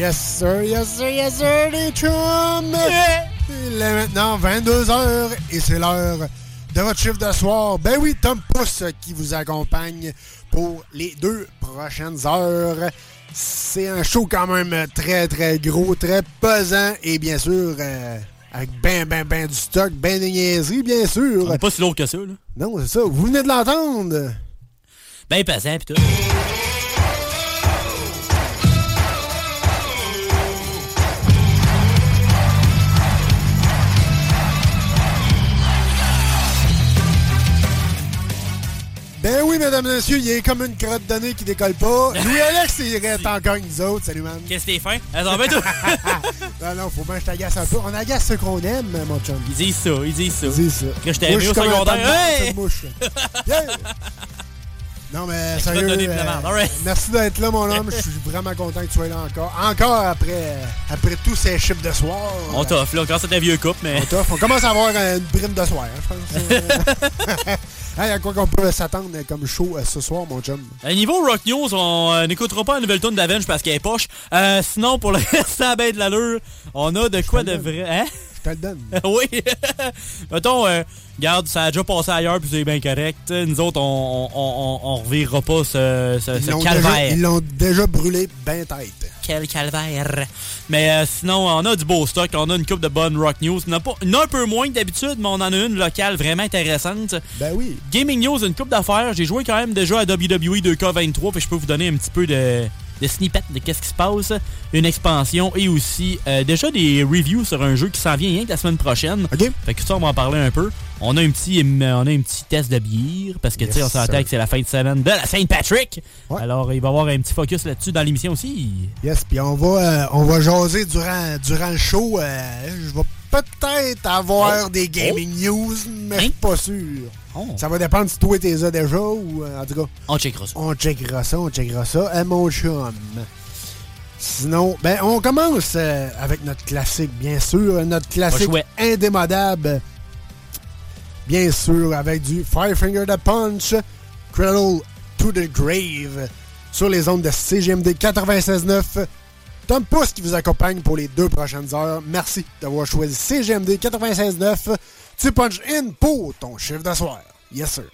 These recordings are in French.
Yes, sir, yes, sir, yes, sir, les chums! Il est maintenant 22h et c'est l'heure de votre chiffre de soir. Ben oui, Tom Pousse qui vous accompagne pour les deux prochaines heures. C'est un show quand même très, très gros, très pesant et bien sûr, euh, avec ben, ben, ben du stock, ben des niaiseries, bien sûr. On est pas si lourd que ça, là. Non, c'est ça. Vous venez de l'entendre? Ben pesant, pis tout. Mesdames et messieurs, il est comme une crotte de nez qui décolle pas. Louis-Alex, il reste encore nous autres. Salut, man. Qu'est-ce que t'es fin? Attends, ben toi! non, non, faut bien que je t'agace un peu. On agace ce qu'on aime, mon chum. Ils disent ça, ils disent ça. Ils disent ça. Que je t'ai au secondaire. Hey! mouche. Yeah! Non, mais sérieux, euh, merci d'être là, mon homme. Je suis vraiment content que tu sois là encore. Encore après, après tous ces chiffres de soir. On t'offre, là. Quand c'est un vieux couple, mais. On t'offre. On commence à avoir une brime de soir, hein, je pense. hey, à quoi qu'on peut s'attendre comme show euh, ce soir, mon chum? À niveau Rock News, on euh, n'écoutera pas la nouvelle tune d'Avenge parce qu'elle est poche. Euh, sinon, pour le reste, à ben de l'allure, on a de quoi de vrai. Hein? Je te le donne. oui. Mettons, euh, regarde, ça a déjà passé ailleurs puis c'est bien correct. Nous autres, on, on, on, on revirera pas ce, ce, Ils ce l'ont calvaire. déjà- Ils l'ont déjà brûlé ben tête. Quel calvaire. Mais euh, sinon, on a du beau stock. On a une coupe de bonnes rock news. On a, pas, on a un peu moins que d'habitude, mais on en a une locale vraiment intéressante. Ben oui. Gaming news, une coupe d'affaires. J'ai joué quand même déjà à WWE 2K23, puis je peux vous donner un petit peu de, de snippet de qu'est-ce qui se passe. Une expansion et aussi euh, déjà des reviews sur un jeu qui s'en vient rien que la semaine prochaine. OK. Fait que ça, on va en parler un peu. On a un petit, on a un petit test de bière parce que tu sais, on s'entend que c'est la fin de semaine de la Saint-Patrick. Ouais. Alors, il va y avoir un petit focus là-dessus dans l'émission aussi. Yes, puis on va, euh, on va jaser durant, durant le show. euh, je vais peut-être avoir Oh. des gaming news, mais je suis pas sûr. Oh. Ça va dépendre si toi t'es as déjà ou euh, en tout cas. On checkera ça. On checkera ça, on checkera ça. À mon chum. Sinon, ben on commence euh, avec notre classique, bien sûr. Notre classique indémodable. Bien sûr, avec du Five Finger the Punch, Cradle to the Grave, sur les ondes de CGMD 96.9. Tom Pousse qui vous accompagne pour les deux prochaines heures. Merci d'avoir choisi CGMD 96.9. Tu punch in pour ton chiffre de soir. Yes, sir.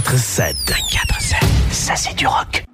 24-7. 24-7. Ça, c'est du rock.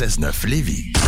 96.9 Lévis.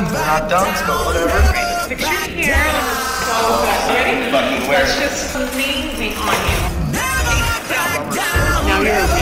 We're not done, but whatever. Picture here, so good. Ready? It's just amazing on you. Now you're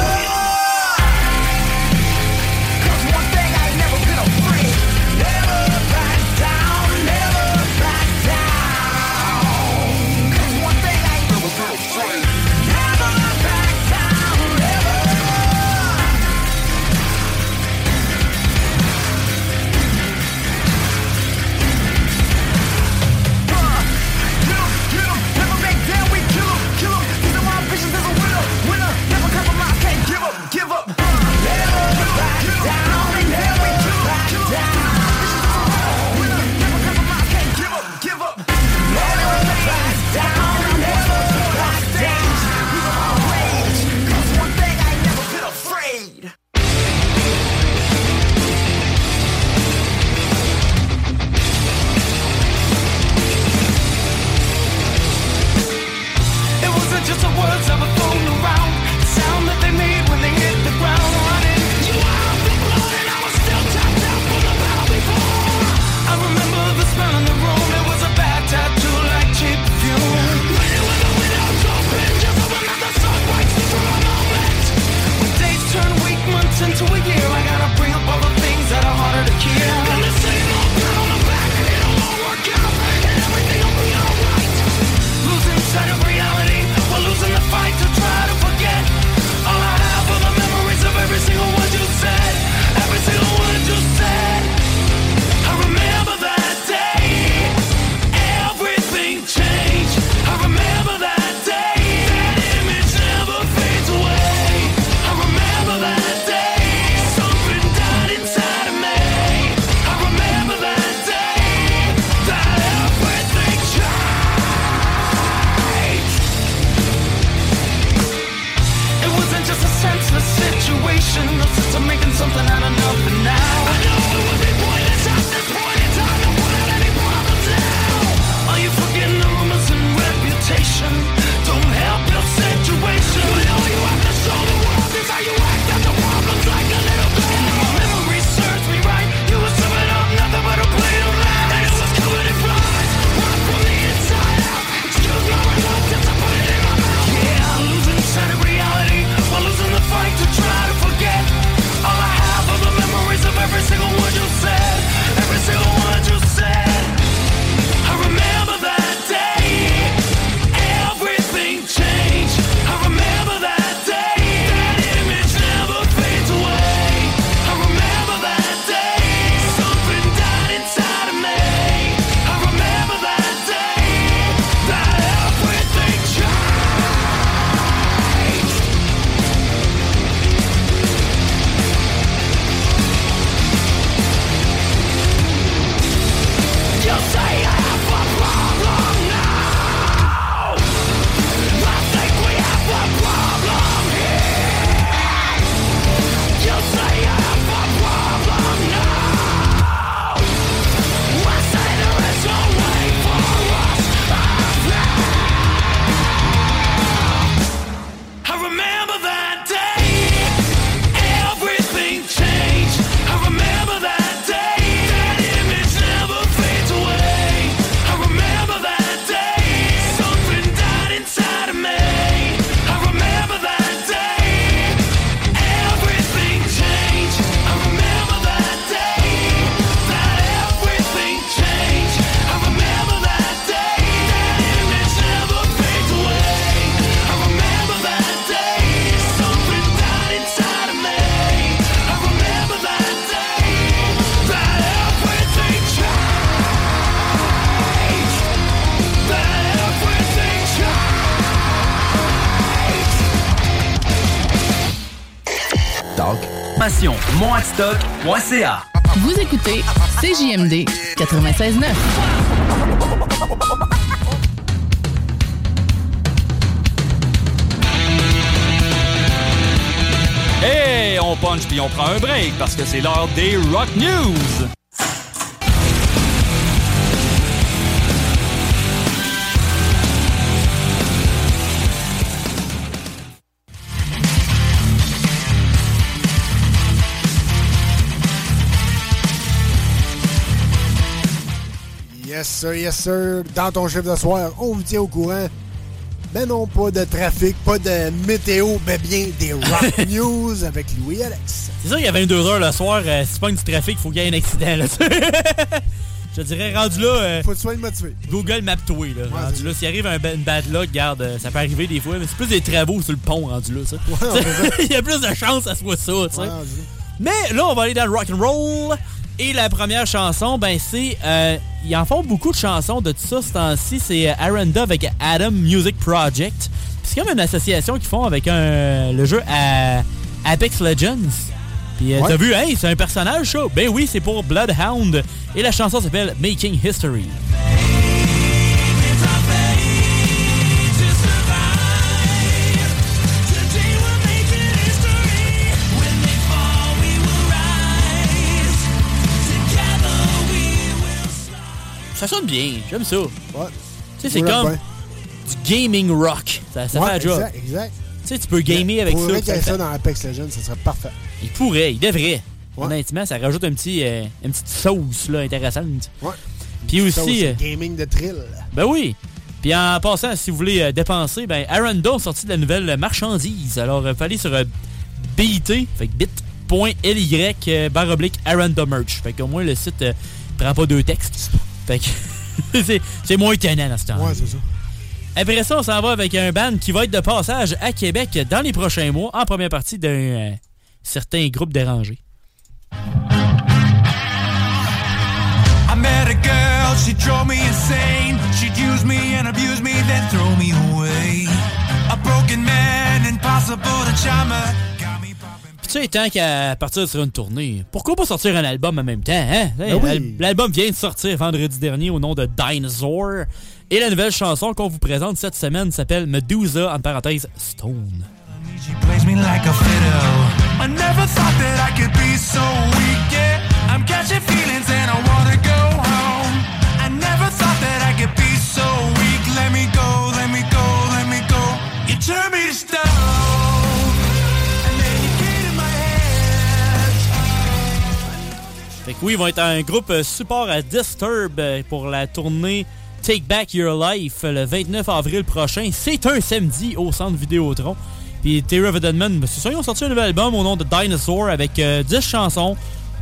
Vous écoutez CJMD 96.9. Et on punch puis on prend un break parce que c'est l'heure des Rock News. Yes, sir, yes, sir. Dans ton chiffre de soir, on vous tient au courant. Mais non, pas de trafic, pas de météo, mais bien des rock news avec Louis Alex. C'est sûr qu'il y a 22h le soir, euh, si c'est pas du trafic, il faut qu'il y ait un accident. Là, Je dirais, rendu là. euh, Faut que tu sois motivé. Google Map toi là. rendu là, s'il arrive un une bad luck, garde, euh, ça peut arriver des fois, mais c'est plus des travaux sur le pont rendu là, ça. Il y a plus de chances que ça soit ça, tu sais. Ouais. Mais là, on va aller dans le rock and roll. Et la première chanson, ben c'est... euh, ils en font beaucoup de chansons de tout ça ce temps-ci. C'est euh, Aranda avec Adam Music Project. C'est comme une association qu'ils font avec un, le jeu à Apex Legends. Puis euh, Ouais. t'as vu, hey, c'est un personnage ça? Ben oui, c'est pour Bloodhound. Et la chanson s'appelle Making History. Ça sonne bien, j'aime ça. Ouais. Tu sais, c'est comme du gaming rock. Ça, ça Ouais, fait la job. exact, exact. Tu sais, tu peux gamer avec Pourrait ça. qu'il y ait ça dans Apex Legends, ça serait parfait. Il pourrait, il devrait. Ouais. Honnêtement, ça rajoute un petit, euh, une petite sauce là, intéressante. Ouais. Puis aussi, euh, gaming de thrill. ben oui. Puis en passant, si vous voulez euh, dépenser, ben Aranda a sorti de la nouvelle marchandise. Alors, il fallait sur BIT, fait bit.ly barre oblique Aranda merch. Fait qu'au moins le site prend pas deux textes. Fait que c'est- c'est moins étonnant à ce temps. Ouais, c'est ça. Après ça, on s'en va avec un band qui va être de passage à Québec dans les prochains mois, en première partie d'un euh, certain groupe dérangé. I met a girl, she drove me insane. She'd use me and abuse me, then throw me away. A broken man, impossible to charm her. Puis tu sais, tant qu'à partir sur une tournée, pourquoi pas sortir un album en même temps, hein? Ben oui. L'album vient de sortir vendredi dernier au nom de Dinosaur. Et la nouvelle chanson qu'on vous présente cette semaine s'appelle Medusa, en parenthèse, Stone. Let me go, let me go, let me go. You turn me to stone. Oui, ils vont être un groupe euh, support à Disturb euh, pour la tournée Take Back Your Life euh, le 29 avril prochain. C'est un samedi au centre Vidéotron. Puis Terry of Deadman, c'est ça, ils ont sorti un nouvel album au nom de Dinosaur avec euh, 10 chansons,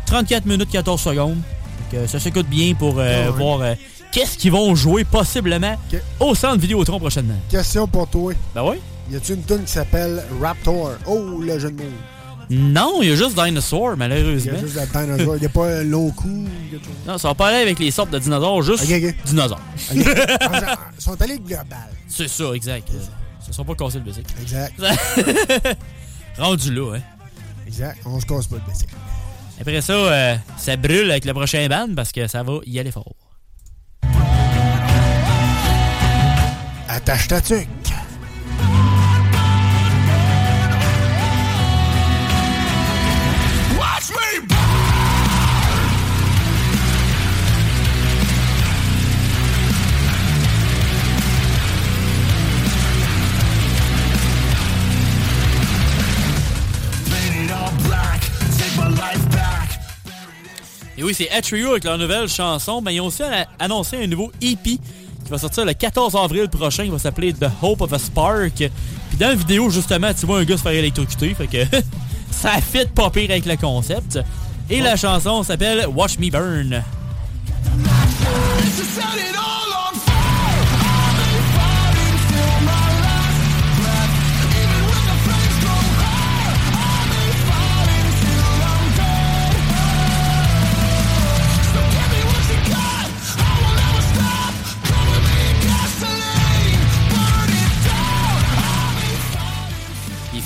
34 minutes 14 secondes. Donc, euh, ça s'écoute bien pour euh, Ah voir euh, qu'est-ce qu'ils vont jouer possiblement au centre Vidéotron prochainement. Question pour toi. Ben oui. Y a-tu une tune qui s'appelle Raptor? Oh, le jeu de mots. Non, il y a juste Dinosaur, Il y malheureusement. a juste la dinosaure. Il n'y a pas un long coup. Non, ça va pas aller avec les sortes de dinosaures, juste dinosaures. Ils sont allés global. C'est ça, exact. Ils se sont pas cassés le bicycle. Exact. Rendu là, hein. Exact. On se casse pas le bicycle. Après ça, euh, ça brûle avec le prochain band parce que ça va y aller fort. Attache ta tuque. Et oui, c'est Atrio avec leur nouvelle chanson. Ben, ils ont aussi annoncé un nouveau EP qui va sortir le 14 avril prochain. Il va s'appeler The Hope of a Spark. Puis dans la vidéo, justement, tu vois un gars se faire électrocuter. Fait que ça fit pas pire avec le concept. Et la chanson s'appelle Watch Me Burn.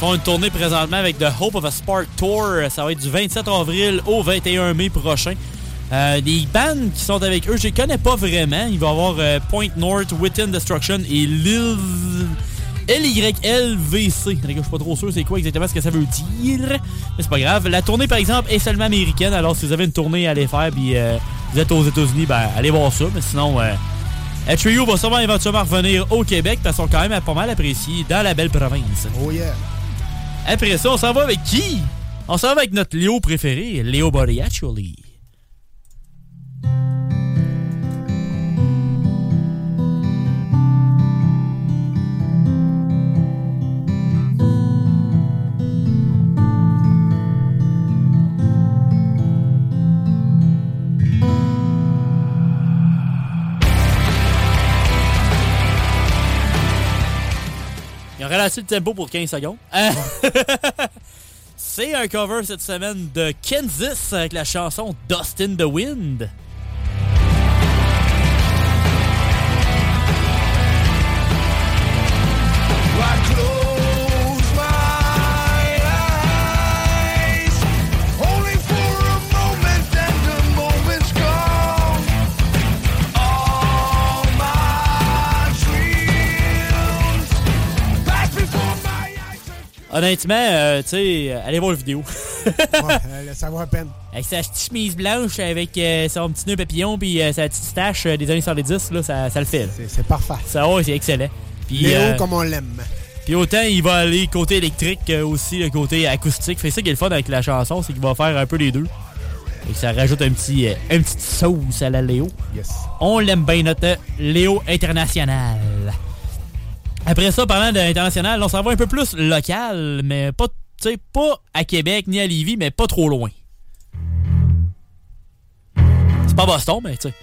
Font une tournée présentement avec The Hope of a Spark Tour. Ça va être du 27 avril au 21 mai prochain. Euh, des bands qui sont avec eux, je les connais pas vraiment. Il va y avoir euh, Point North, Within Destruction et. LYLVC. Je suis pas trop sûr c'est quoi exactement ce que ça veut dire. Mais c'est pas grave. La tournée, par exemple, est seulement américaine. Alors, si vous avez une tournée à aller faire puis euh, vous êtes aux États-Unis, ben, allez voir ça. Mais sinon, euh, Trio va sûrement éventuellement revenir au Québec parce qu'ils sont quand même pas mal appréciés dans la belle province. Oh yeah. Après ça, on s'en va avec qui? On s'en va avec notre Léo préféré, Léo Body Actually. Ralentis le tempo pour 15 secondes. Euh, C'est un cover cette semaine de Kansas avec la chanson Dust in the Wind. Honnêtement, euh, tu sais, allez voir la vidéo. Ouais, ça vaut à peine. Avec sa petite chemise blanche, avec euh, son petit nœud papillon, puis euh, sa petite stache des années 70, là, ça, ça le fait. C'est- parfait. Ça, ouais, c'est excellent. Puis, Léo comme on l'aime. Puis autant il va aller côté électrique aussi le côté acoustique. Fait ça qui est le fun avec la chanson, c'est qu'il va faire un peu les deux. Et ça rajoute un petit, une petite sauce à la Léo. Yes. On l'aime bien, notre Léo international. Après ça, parlant d'international, on s'en va un peu plus local, mais pas, pas à Québec ni à Lévis, mais pas trop loin. C'est pas Boston, mais tu sais.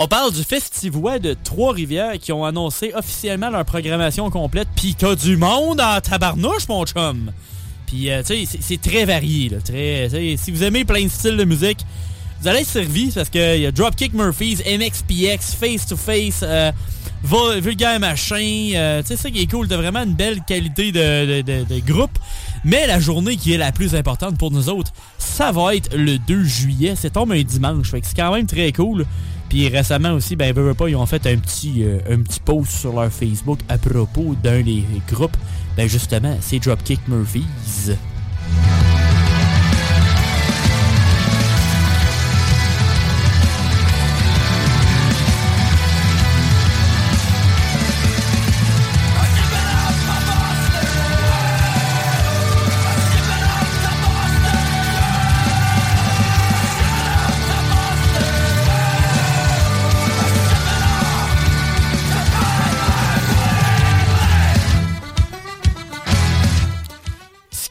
On parle du Festivois de Trois-Rivières qui ont annoncé officiellement leur programmation complète. Pis t'as du monde en tabarnouche, mon chum! Puis, euh, tu sais, c'est- très varié. Très, si vous aimez plein de styles de musique, vous allez être servi parce qu'il y a Dropkick Murphys, MXPX, Face to Face, euh, Vul- Vulgaire Machin. euh, tu sais, ça qui est cool. T'as vraiment une belle qualité de- de groupe. Mais la journée qui est la plus importante pour nous autres, ça va être le 2 juillet. C'est tombe un dimanche. Fait que c'est quand même très cool. Puis récemment aussi, ben, veux, ils ont fait un petit, euh, un petit post sur leur Facebook à propos d'un des groupes. Ben justement, c'est Dropkick Murphys.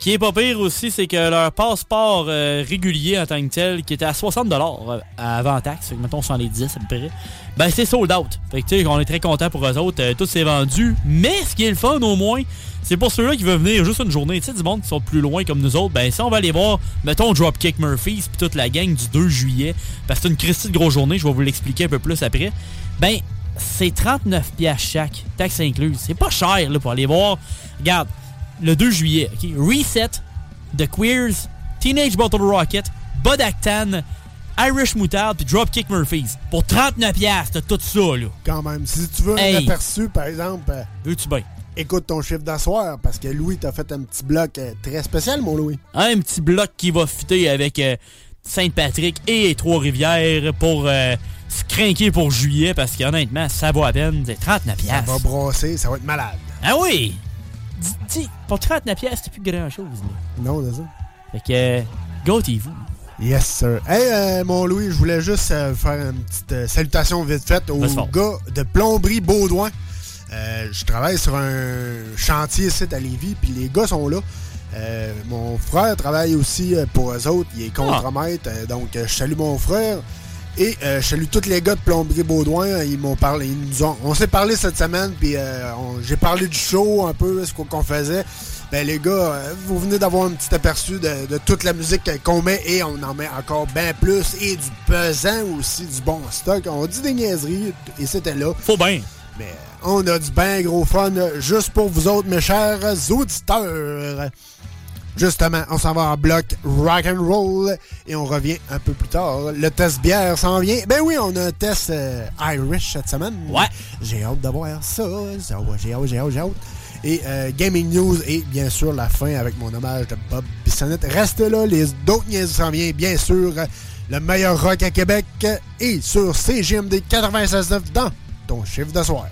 Qui est pas pire aussi, c'est que leur passeport euh, régulier en tant que tel, qui était à 60$ euh, avant taxe, fait que mettons 110 à peu près, ben c'est sold out. Fait que tu sais, on est très content pour eux autres, euh, tout s'est vendu. Mais ce qui est le fun au moins, c'est pour ceux-là qui veulent venir juste une journée, tu sais, du monde qui sont plus loin comme nous autres, ben si on va aller voir, mettons Dropkick Murphys puis toute la gang du 2 juillet, parce que c'est une Christie de grosse journée, je vais vous l'expliquer un peu plus après, ben c'est 39$ piastres chaque, taxe incluse. C'est pas cher là, pour aller voir. Regarde, le 2 juillet, ok, Reset, The Queers, Teenage Bottle Rocket, Bud Actan, Irish Moutarde puis Dropkick Murphys. Pour 39$, piastres, t'as tout ça, là. Quand même. Si tu veux Hey. un aperçu, par exemple, euh, Veux-tu bien? écoute ton chiffre d'asseoir parce que Louis t'a fait un petit bloc euh, très spécial, mon Louis. Un petit bloc qui va fitter avec euh, Sainte-Patrick et Trois-Rivières pour euh, se craquer pour juillet parce qu'honnêtement, ça vaut à peine. C'est 39$. Ça va brasser, ça va être malade. Ah oui! Dis, pour 39$, piastres, c'est plus grand-chose. là. Non, c'est ça. Fait que, euh, gâtez-vous. Yes, sir. Hey, euh, mon Louis, je voulais juste euh, faire une petite euh, salutation vite faite fort. gars de Plomberie Baudouin. Je travaille sur un chantier ici à Lévis, puis les gars sont là. Mon frère travaille aussi pour eux autres. Il est contremaître. euh, donc, je salue mon frère. Et euh, je salue tous les gars de Plomberie Baudouin. Ils m'ont parlé. Ils nous ont, on s'est parlé cette semaine, puis euh, j'ai parlé du show un peu, ce qu'on faisait. Ben les gars, euh, vous venez d'avoir un petit aperçu de, de toute la musique qu'on met et on en met encore bien plus et du pesant aussi, du bon stock. On dit des niaiseries et c'était là. Faut bien. Mais on a du bien gros fun juste pour vous autres, mes chers auditeurs. Justement, on s'en va en bloc rock and roll et on revient un peu plus tard. Le test bière s'en vient. Ben oui, on a un test euh, Irish cette semaine. Ouais. J'ai hâte de voir ça. J'ai hâte, j'ai hâte, j'ai hâte. Et euh, Gaming News et bien sûr la fin avec mon hommage de Bob Bissonnette. Restez là, les d'autres niaises s'en viennent bien sûr. Le meilleur rock à Québec et sur CGMD 96.9 dans ton chiffre de soir.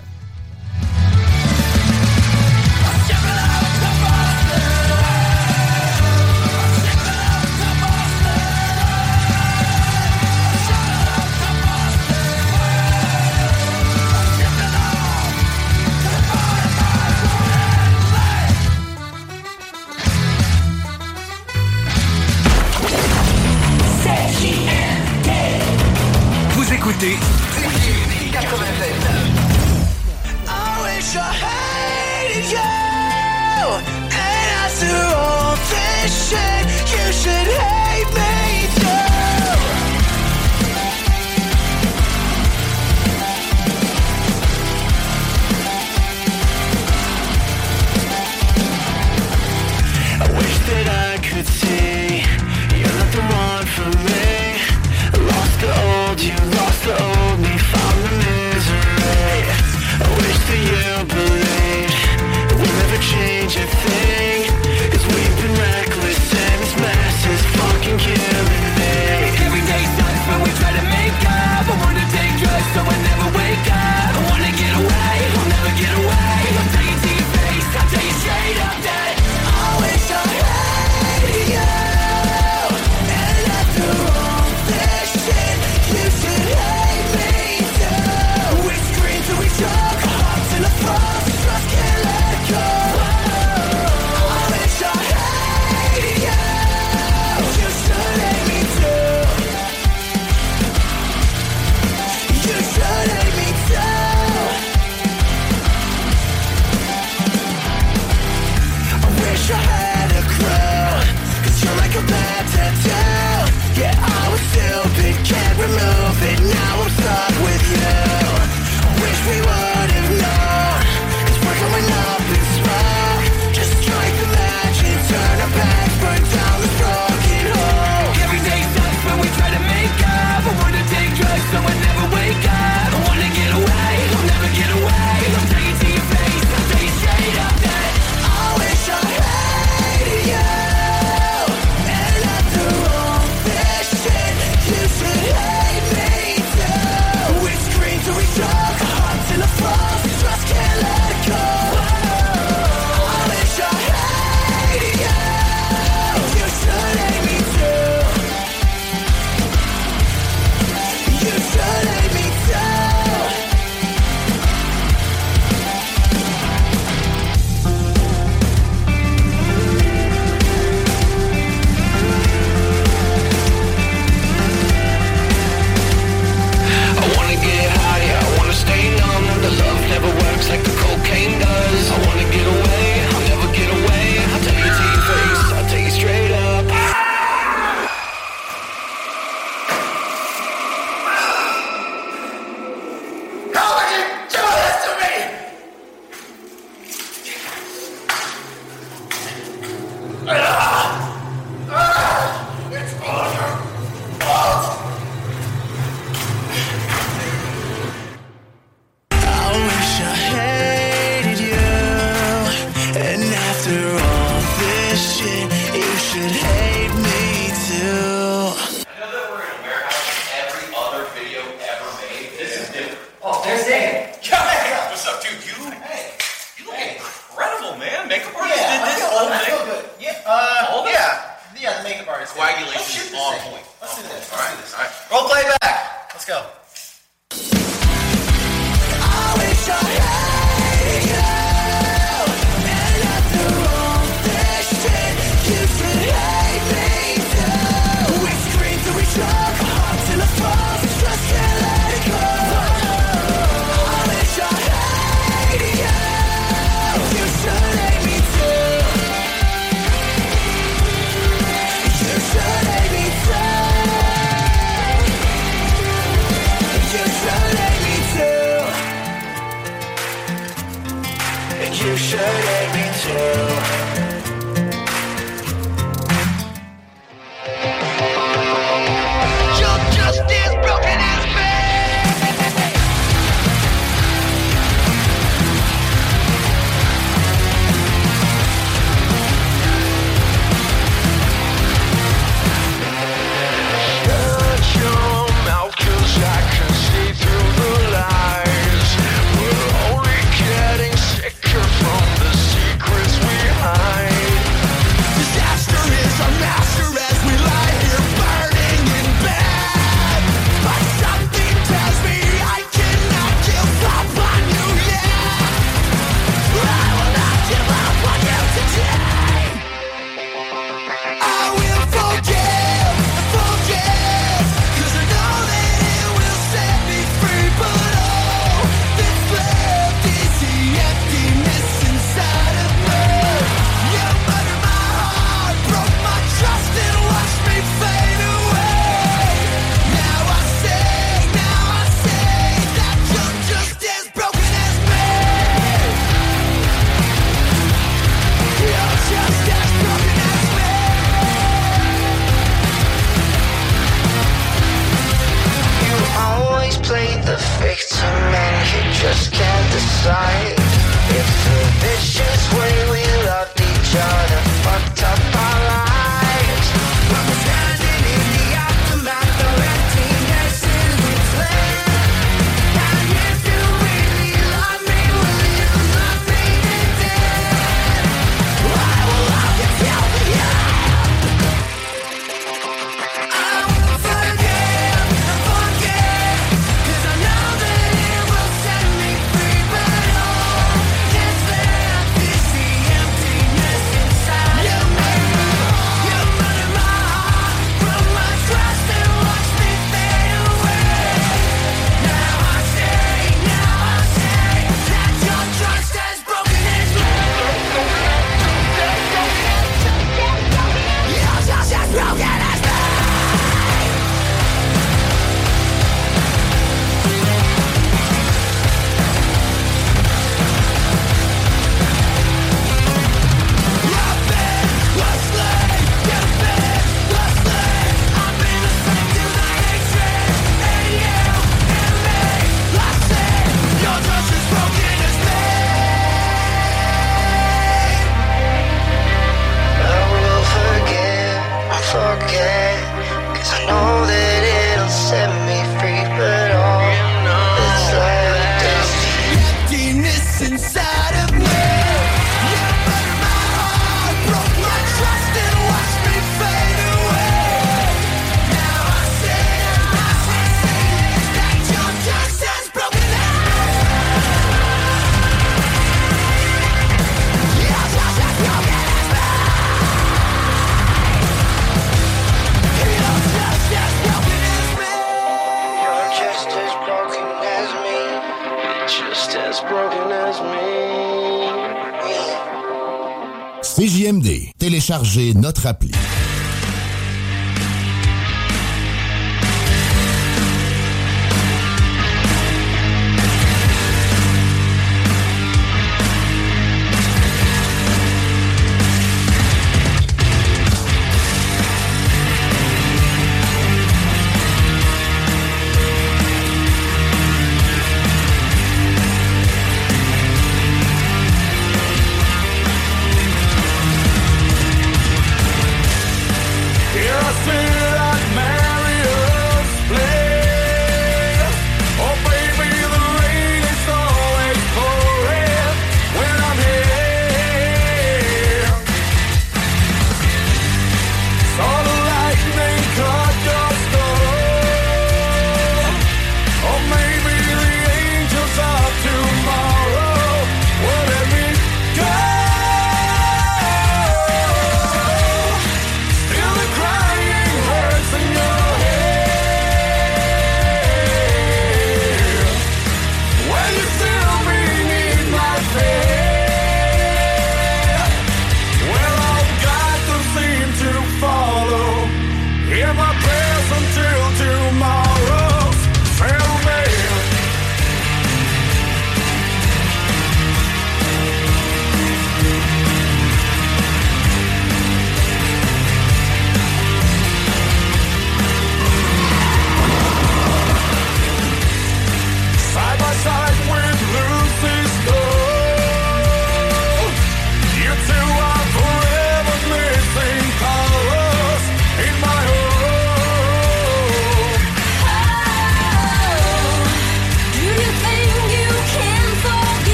CJMD. Téléchargez notre appli.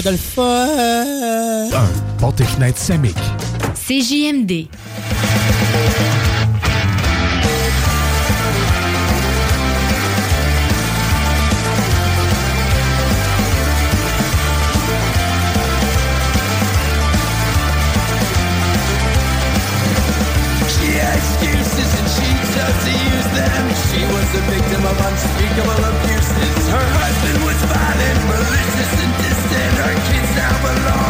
faire de le fun. 1. Et. CJMD. She was a victim of unspeakable abuses. Her husband was violent, malicious. belong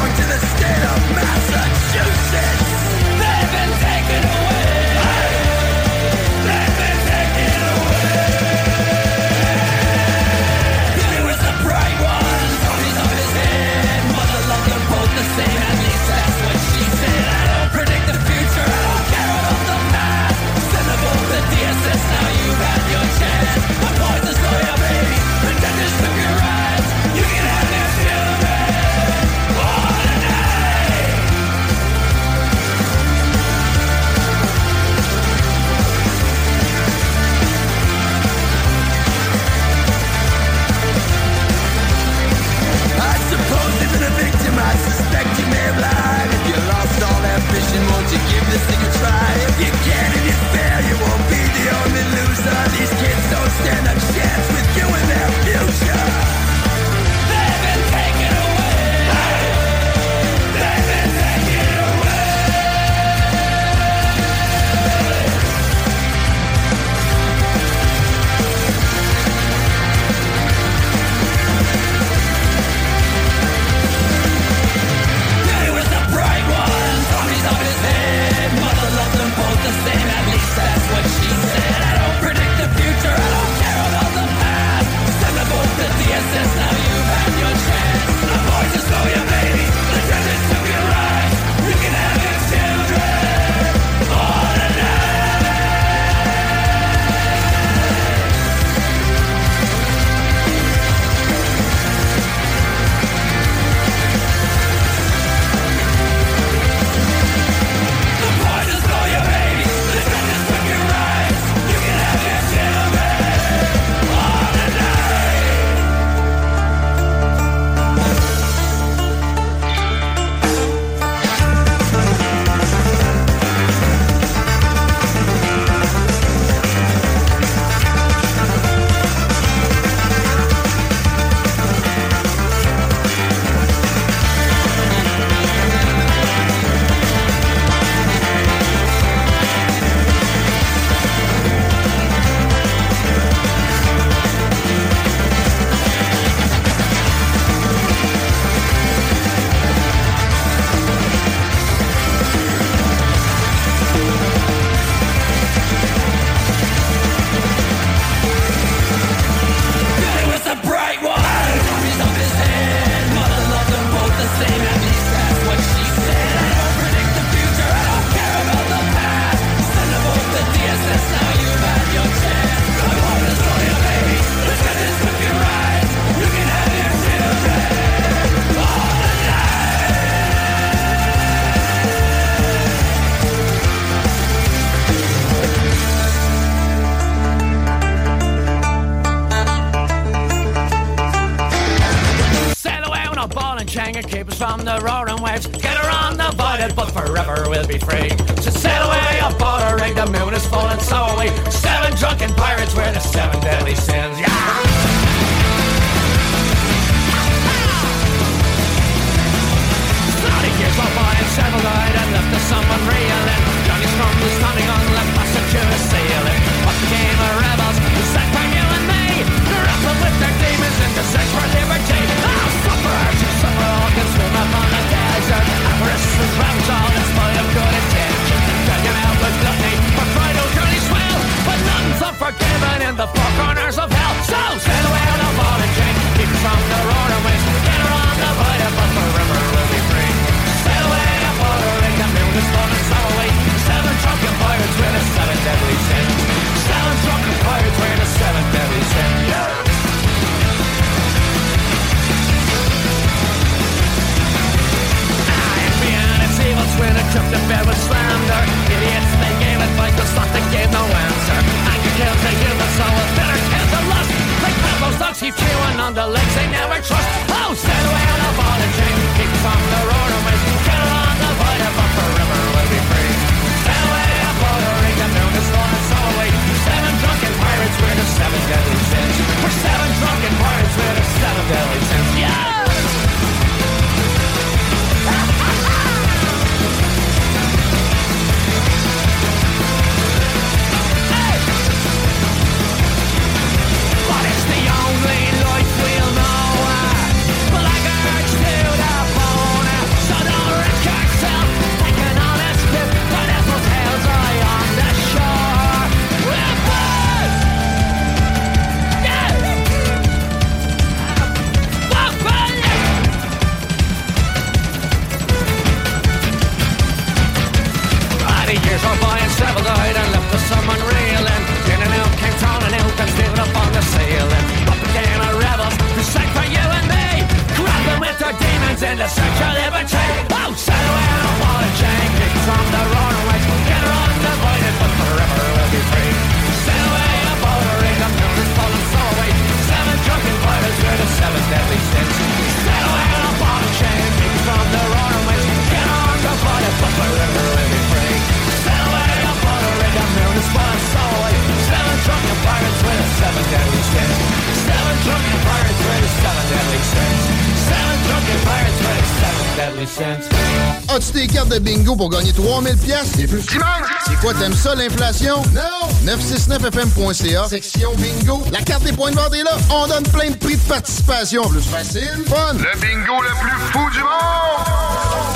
the years went by and traveled out and left us some unreeling. In and out came crawling out and stood up on the ceiling. Up again our rebels who sang for you and me. Grabbing with their demons in the search of liberty. Oh, Outside. Ah, As-tu tes cartes de bingo pour gagner 3000 pièces C'est plus C'est quoi, t'aimes ça l'inflation? Non! 969fm.ca, section bingo. La carte des points de vente est là. On donne plein de prix de participation. Plus facile, fun. Le bingo le plus fou du monde!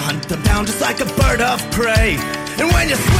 hunt them down just like a bird of prey. And when you swing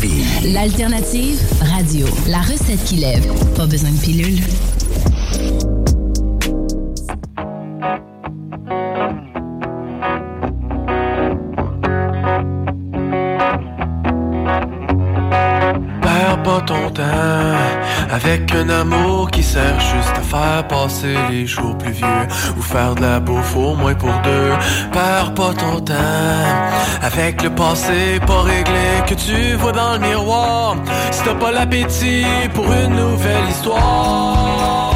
Lévis. L'alternative radio. La recette qui lève. Pas besoin de pilule. Perds pas ton temps avec un amour juste à faire passer les jours plus vieux ou faire de la bouffe au moins pour deux. Perds pas ton temps avec le passé pas réglé que tu vois dans le miroir. Si t'as pas l'appétit pour une nouvelle histoire,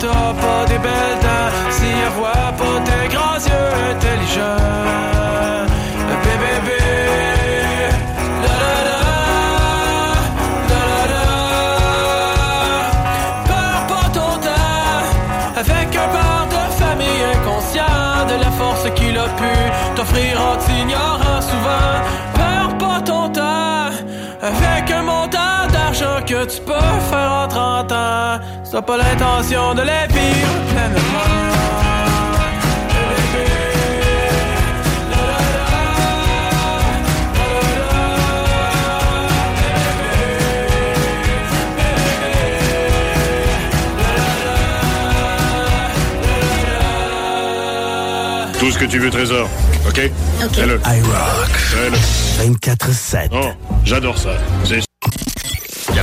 t'as pas des belles dents. Si elle voit pas tes grands yeux intelligents, bébé, la la la. la la la. Perds pas ton temps avec un père de famille inconscient de la force qu'il a pu t'offrir en t'ignorant souvent. Perds pas ton temps avec un montant d'argent que tu peux faire en 30 ans. T'as pas l'intention de les vivre pleinement. Tout ce que tu veux, Trésor. OK? OK. Fais-le. iRock. Fais-le. 24-7. Oh, j'adore ça.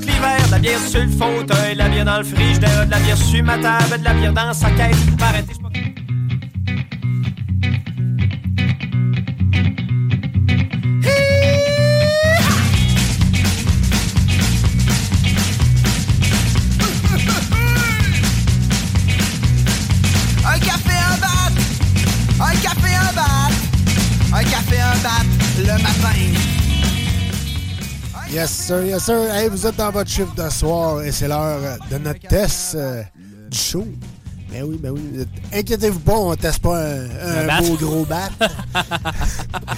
tout l'hiver, de la bière sur le fauteuil, de la bière dans le frigidaire, de la bière sur ma table, de la bière dans sa caisse. Arrêtez, Yes, sir, yes, sir. Hey, vous êtes dans votre chiffre de soir et c'est l'heure de notre test euh, du show. Ben oui, ben oui. Inquiétez-vous pas, on teste pas un, beau gros bat.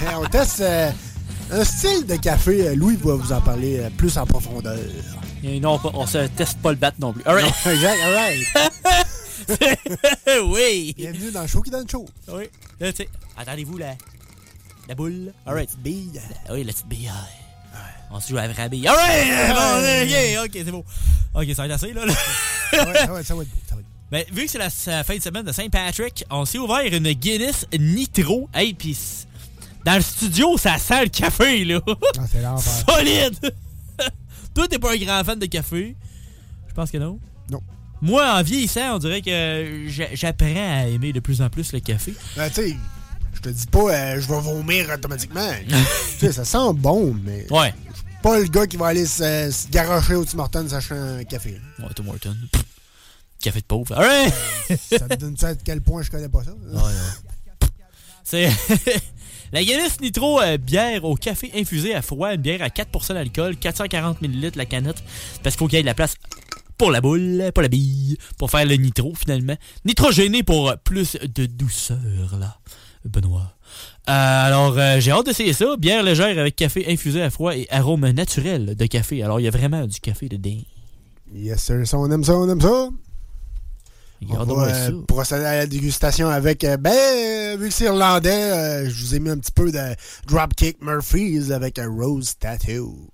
Mais on teste euh, un style de café. Euh, Louis va vous en parler plus en profondeur. Et non, on se teste pas le bat non plus. All right. exact, all right. oui. Bienvenue dans le show qui donne chaud. Oui. Attendez-vous la, la boule. All right. bille. Oui, la petite bille. On se joue à bille. All right. Bon, ok, c'est beau. Ok, ça va être assez, là. là. ça va être ça va être beau. Ça va être beau. Ben, vu que c'est la, fin de semaine de Saint-Patrick, on s'est ouvert une Guinness Nitro. Hey, pis dans le studio, ça sent le café, là. Ah, c'est l'enfer. Solide! Toi, t'es pas un grand fan de café? Je pense que non. Non. Moi, en vieillissant, on dirait que j'a- j'apprends à aimer de plus en plus le café. Ben, tu sais, je te dis pas, euh, je vais vomir automatiquement. tu sais, ça sent bon, mais. Ouais. Je suis pas le gars qui va aller se, se garocher au Tim Hortons s'acheter un café. Ouais, Tim Hortons. Café de pauvre. All right! ça te donne ça à quel point je connais pas ça? C'est la Guinness Nitro euh, bière au café infusé à froid, une bière à 4% d'alcool, 440 ml la canette, parce qu'il faut qu'il y ait de la place pour la boule, pour la bille, pour faire le nitro finalement. Nitrogéné pour plus de douceur là, Benoît. Euh, alors, euh, j'ai hâte d'essayer ça. Bière légère avec café infusé à froid et arôme naturel de café. Alors, il y a vraiment du café dedans. Yes, sir. Ça, on aime ça, on aime ça. On va euh, procéder à la dégustation avec, ben, vu que c'est irlandais, je vous ai mis un petit peu de Dropkick Murphys avec un Rose Tattoo.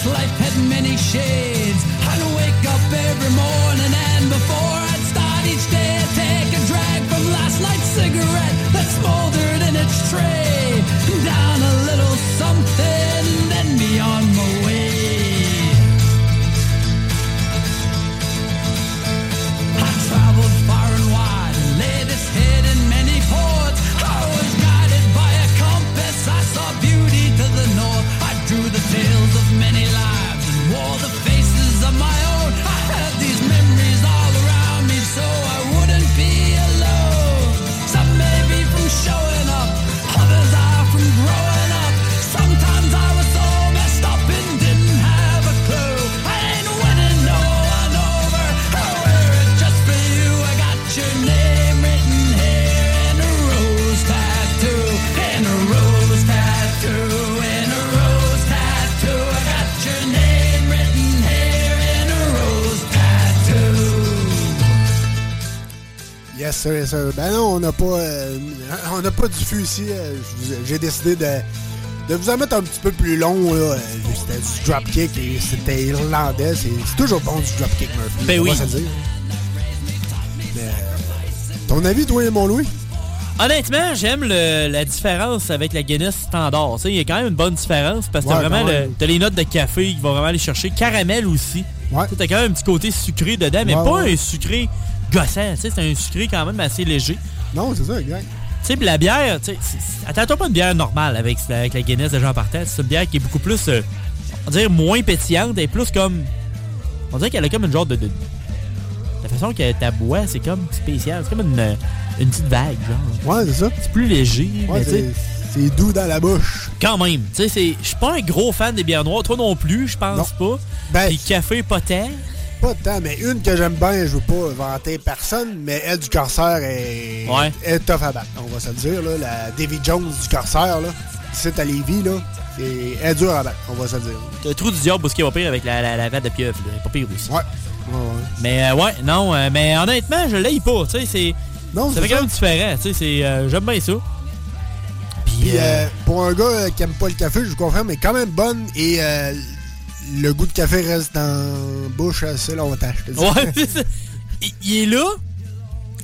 This life had many shades. I'd wake up every morning and before I'd start each day, I'd take a drag from last night's cigarette that smoldered in its tray. Ben non, on n'a pas, euh, on n'a pas du feu ici. euh, J'ai décidé de, de vous en mettre un petit peu plus long. là. Euh, C'était du dropkick et c'était irlandais. C'est c'est toujours bon du dropkick Murphy. Ben on va oui. se le dire. Mais, ton avis, toi et mon Louis? Honnêtement, j'aime la différence avec la Guinness standard. Tu sais, Il y a quand même une bonne différence parce que t'as Ouais, vraiment quand le- même. t'as les notes de café qui vont vraiment aller chercher. Caramel aussi. Ouais. Tu as quand même un petit côté sucré dedans, mais Ouais, pas ouais. un sucré gossant. tu sais, C'est un sucré quand même assez léger. Non, c'est ça, exact. Tu sais, puis la bière, tu attends-toi pas une bière normale avec, avec la Guinness de Jean Partant. C'est une bière qui est beaucoup plus, euh, on dirait, moins pétillante et plus comme. On dirait qu'elle a comme une genre de. de- la façon que ta bois, c'est comme spécial. C'est comme une, une petite vague, genre. Ouais, c'est ça. C'est plus léger, Ouais, c'est doux dans la bouche. Quand même. Tu sais, je suis pas un gros fan des bières noires. Toi non plus, je pense pas. Ben, Puis café, pas tant. Pas tant, mais une que j'aime bien, je veux pas vanter personne, mais elle du Corsair est, Ouais. est tough à battre, on va se le dire. Là. La Davy Jones du Corsair, là, c'est à Lévis, là, c'est, elle est dure à battre, on va se le dire. Le trou du diable, ce qui est pas pire avec la, la, de pieuvre. là. Pas pire aussi. Ouais. Mais euh, ouais, non, euh, mais honnêtement, je l'aille pas. Tu sais, c'est. Non, c'est quand même différent. Tu sais, c'est, euh, j'aime bien ça. Puis euh, pour un gars qui aime pas le café, je vous confirme, mais quand même bonne et euh, le goût de café reste dans la bouche assez longtemps, je te dis. Ouais, c'est ça. Il, il est là,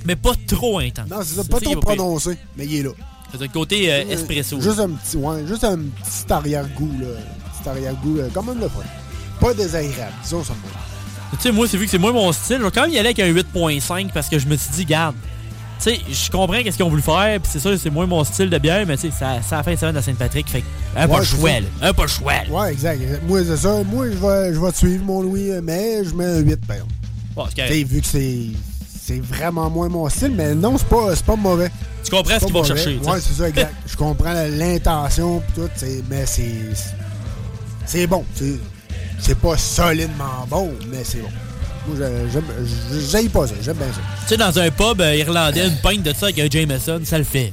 mais pas trop intense. Non, c'est ça, pas trop prononcé, mais il est là. C'est le côté euh, Euh, espresso. Juste un petit, ouais, juste un petit arrière-goût, là. Un petit arrière-goût, euh, quand même le. Pas désagréable, disons ça. Tu sais, moi, c'est vu que c'est moi mon style. Je vais quand même y aller avec un 8.5 parce que je me suis dit, garde. Tu sais, je comprends qu'est-ce qu'ils ont voulu faire, puis c'est ça, c'est moins mon style de bière, mais tu sais, ça- c'est la fin de semaine de Sainte-Patrick, fait un pas Ouais, là. Un pas le choix, là. Ouais, exact. Moi, c'est ça. Moi, je vais, je vais te suivre, mon Louis, mais je mets un 8, par. Bon, Tu sais, vu que c'est. C'est vraiment moins mon style, mais non, c'est pas, c'est pas mauvais. Tu comprends ce C'est qu'ils pas vont chercher, c'est ça, exact. je comprends l'intention pis tout, mais c'est. C'est bon. C'est pas solidement bon, mais c'est bon. Moi, j'aille pas ça. J'aime bien ça. Tu sais, dans un pub euh, irlandais, une pinte de ça avec un Jameson, ça le fait.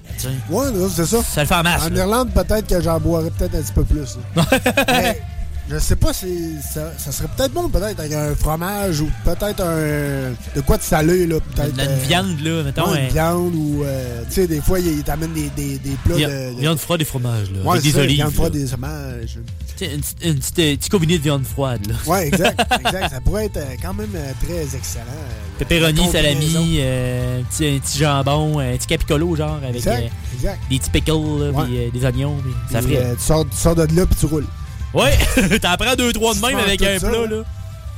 Ouais, c'est ça. Ça le fait en masse. En là. Irlande, peut-être que j'en boirais peut-être un petit peu plus. Mais je sais pas si ça, ça serait peut-être bon, peut-être avec un fromage ou peut-être un. De quoi de salé, là. Peut-être. Une, une euh, viande, là, mettons. ouais, un- une viande ou. euh, tu sais, des fois, ils t'amènent des, des, des plats de. de- viande froide et fromage, là. Ouais, avec c'est des ça, olives. Viande froide, là. des fromages. Tu sais, Une, petite- une petite euh, combiné de viande froide, là. Ouais, exact. exact. Ça pourrait être euh, quand même euh, très excellent. euh, Pepperoni, salami, euh, un, petit, un petit jambon, un petit capicolo, genre, avec Exact, euh, exact. des petits pickles, là, Ouais. puis, euh, des oignons. ça ferait. euh, tu, sors, tu sors de là puis tu roules. Ouais, t'en prends deux, trois de même avec un ça, plat, ouais. là.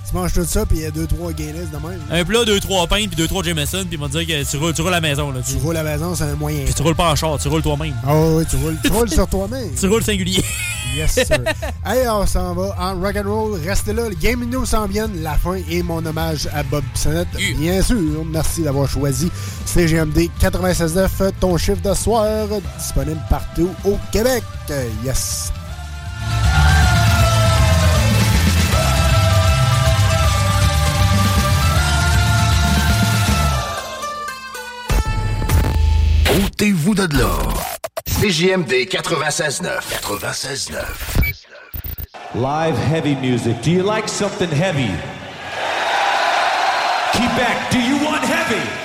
Tu manges tout ça puis il y a deux, trois Guinness de même. Un plat, deux, trois pains, puis deux, trois Jameson, puis ils vont te dire que tu roules, tu roules à la maison, là. Tu roules à la maison, c'est un moyen. Puis tu roules pas en char, tu roules toi-même. Ah oui, tu roules, tu roules sur toi-même. Tu roules singulier. Yes, sir. hey, on s'en va en rock'n'roll. Restez là, le Game News s'en vient. La fin et mon hommage à Bob Bissonnette. Bien sûr, merci d'avoir choisi CGMD 96.9, ton chiffre de soir, disponible partout au Québec. Yes. Ôtez-vous de là. CJMD 96.9. 96.9. Live heavy music. Do you like something heavy? Quebec, do you want heavy?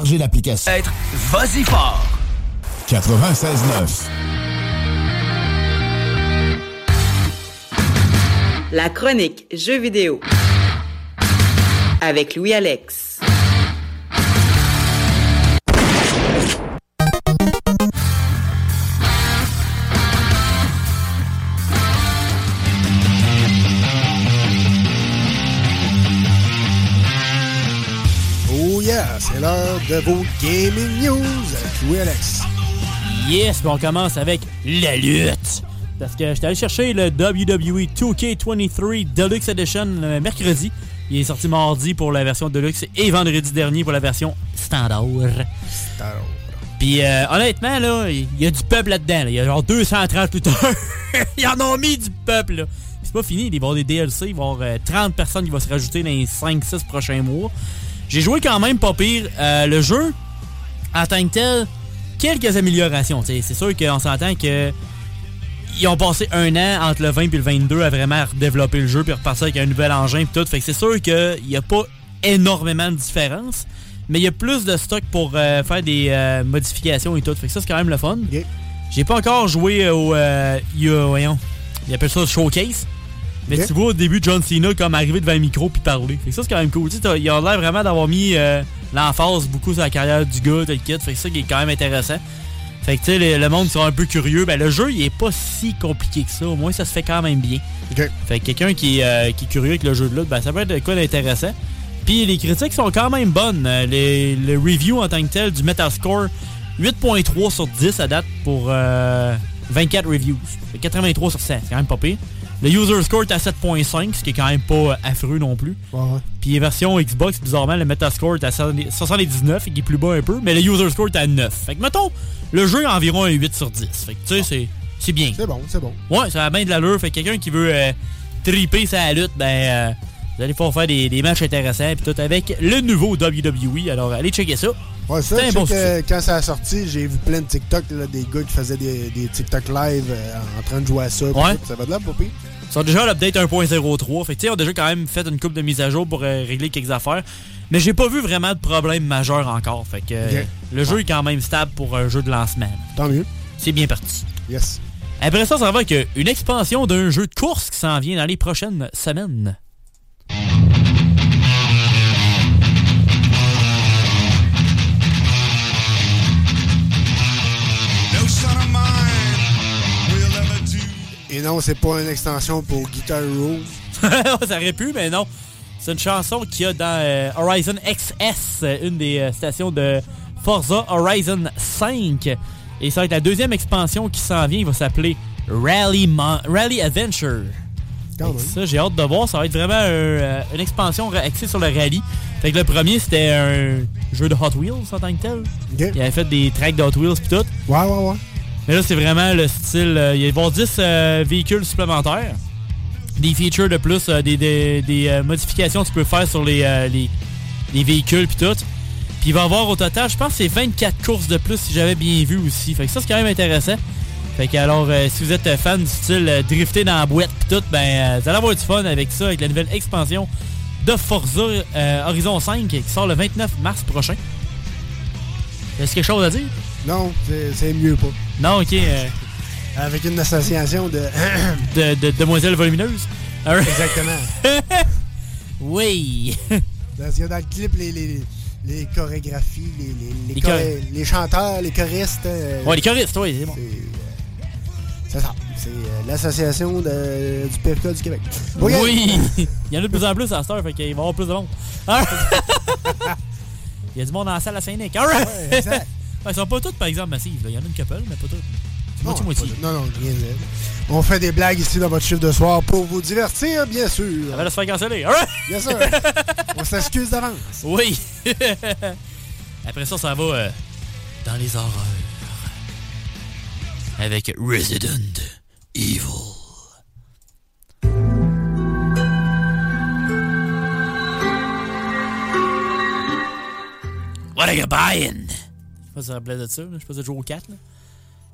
Téléchargez l'application. Être vas-y fort. 96.9. La chronique jeux vidéo avec Louis de vos gaming news avec Louis Alex. Yes, on commence avec la lutte. Parce que j'étais allé chercher le E WWE 2K23 Deluxe Edition le mercredi. Il est sorti mardi pour la version Deluxe et vendredi dernier pour la version standard. Puis euh, honnêtement, là, il y a du peuple là-dedans. là. Il y a genre 230 lutteurs. Ils en ont mis du peuple, là. C'est pas fini, il va y avoir des DLC, il va y avoir euh, 30 personnes qui vont se rajouter dans les 5-6 prochains mois. J'ai joué quand même pas pire. Euh, le jeu, en tant que tel, quelques améliorations. C'est sûr qu'on s'entend que ils ont passé un an entre le 20 et le 22 à vraiment redévelopper le jeu puis repartir avec un nouvel engin et tout. Fait que c'est sûr qu'il n'y a pas énormément de différence. Mais il y a plus de stock pour euh, faire des euh, modifications et tout. Fait que ça, c'est quand même le fun. J'ai pas encore joué au. Euh, il y a- voyons. Ils appellent ça le showcase. Mais tu vois au début John Cena comme arriver devant le micro puis parler. Fait que ça c'est quand même cool. Tu sais, il a l'air vraiment d'avoir mis euh, l'emphase beaucoup sur la carrière du gars, tel kit. Fait que ça qui est quand même intéressant. Fait que tu sais, le, le monde sera un peu curieux. Ben le jeu il est pas si compliqué que ça. Au moins ça se fait quand même bien. Fait que quelqu'un qui, est, euh, qui est curieux avec le jeu de lutte, ben ça peut être quoi d'intéressant. Puis les critiques sont quand même bonnes. Euh, Les, le review en tant que tel du Metascore, 8.3 sur 10 à date pour euh, 24 reviews. Fait 83 sur 100, c'est quand même pas pire. Le user score est à 7.5, ce qui est quand même pas affreux non plus. Puis version Xbox, bizarrement, le Metascore est à 79, et qui est plus bas un peu, mais le user score est à 9. Fait que mettons, le jeu est environ un 8 sur 10. Fait que tu sais, c'est- c'est bien. C'est bon, c'est bon. Ouais, ça a bien de l'allure. Fait que quelqu'un qui veut euh, triper sa lutte, ben, euh, vous allez pouvoir faire des, des matchs intéressants, puis tout avec le nouveau WWE. Alors, allez checker ça. Ouais, ça, un bon que quand ça a sorti, j'ai vu plein de TikTok, là, des gars qui faisaient des, des TikTok live euh, en train de jouer à ça. Ouais. tout. Ça va de là, pire. Ils sont déjà à l'update 1.03. Fait que, ils ont déjà quand même fait une coupe de mise à jour pour euh, régler quelques affaires. Mais j'ai pas vu vraiment de problème majeur encore. Fait que euh, le jeu est quand même stable pour un jeu de lancement. Tant mieux. C'est bien parti. Yes. Après ça, ça va avec une expansion d'un jeu de course qui s'en vient dans les prochaines semaines. Et non, c'est pas une extension pour Guitar Hero. ça aurait pu, mais non. C'est une chanson qu'il y a dans euh, Horizon XS, euh, une des euh, stations de Forza Horizon 5. Et ça va être la deuxième expansion qui s'en vient. Il va s'appeler Rally, Mon- Rally Adventure. Ça, j'ai hâte de voir. Ça va être vraiment un, euh, une expansion axée sur le rallye. Fait que le premier, c'était un jeu de Hot Wheels en tant que tel. Il avait fait des tracks de Hot Wheels et tout. Ouais, ouais, ouais. Mais là, c'est vraiment le style. euh, il va y avoir 10 euh, véhicules supplémentaires. Des features de plus, euh, des, modifications que tu peux faire sur les, les, les véhicules puis tout. Puis il va y avoir au total, je pense c'est 24 courses de plus si j'avais bien vu aussi. Fait que ça, c'est quand même intéressant. Fait que alors, si vous êtes fan du style drifter dans la boîte pis tout, ben, vous allez avoir du fun avec ça, avec la nouvelle expansion de Forza Horizon 5 qui sort le 29 mars prochain. Est-ce quelque chose à dire? Non, c'est- mieux pas. Non, ok. euh, Avec une association de. de, de demoiselles volumineuses. Exactement. oui. Parce que dans le clip, les, les, les chorégraphies, les, les, les, Les choré- chor- les chanteurs, les choristes. euh, Ouais, les choristes, oui, c'est bon. C'est ça. C'est euh, l'association du PFK du Québec. Oui! Il y en a de plus en plus à cette heure, fait qu'il va y avoir plus de monde. Il y a du monde dans la salle à Saint-Nic. Ouais, exact. Ouais, ils sont pas toutes, par exemple, massives. là. Il y en a une couple, mais pas toutes. C'est Non, moitié-moitié. Non, non, rien de On fait des blagues ici dans votre chiffre de soir pour vous divertir, bien sûr. Ça va se faire canceller. Alright! Bien sûr. On s'excuse d'avance. Oui! Après ça, ça va euh, dans les horreurs. Avec Resident Evil. What are you buying? Je sais pas si ça rappelait de ça. là. Je sais pas si joue au 4. Là.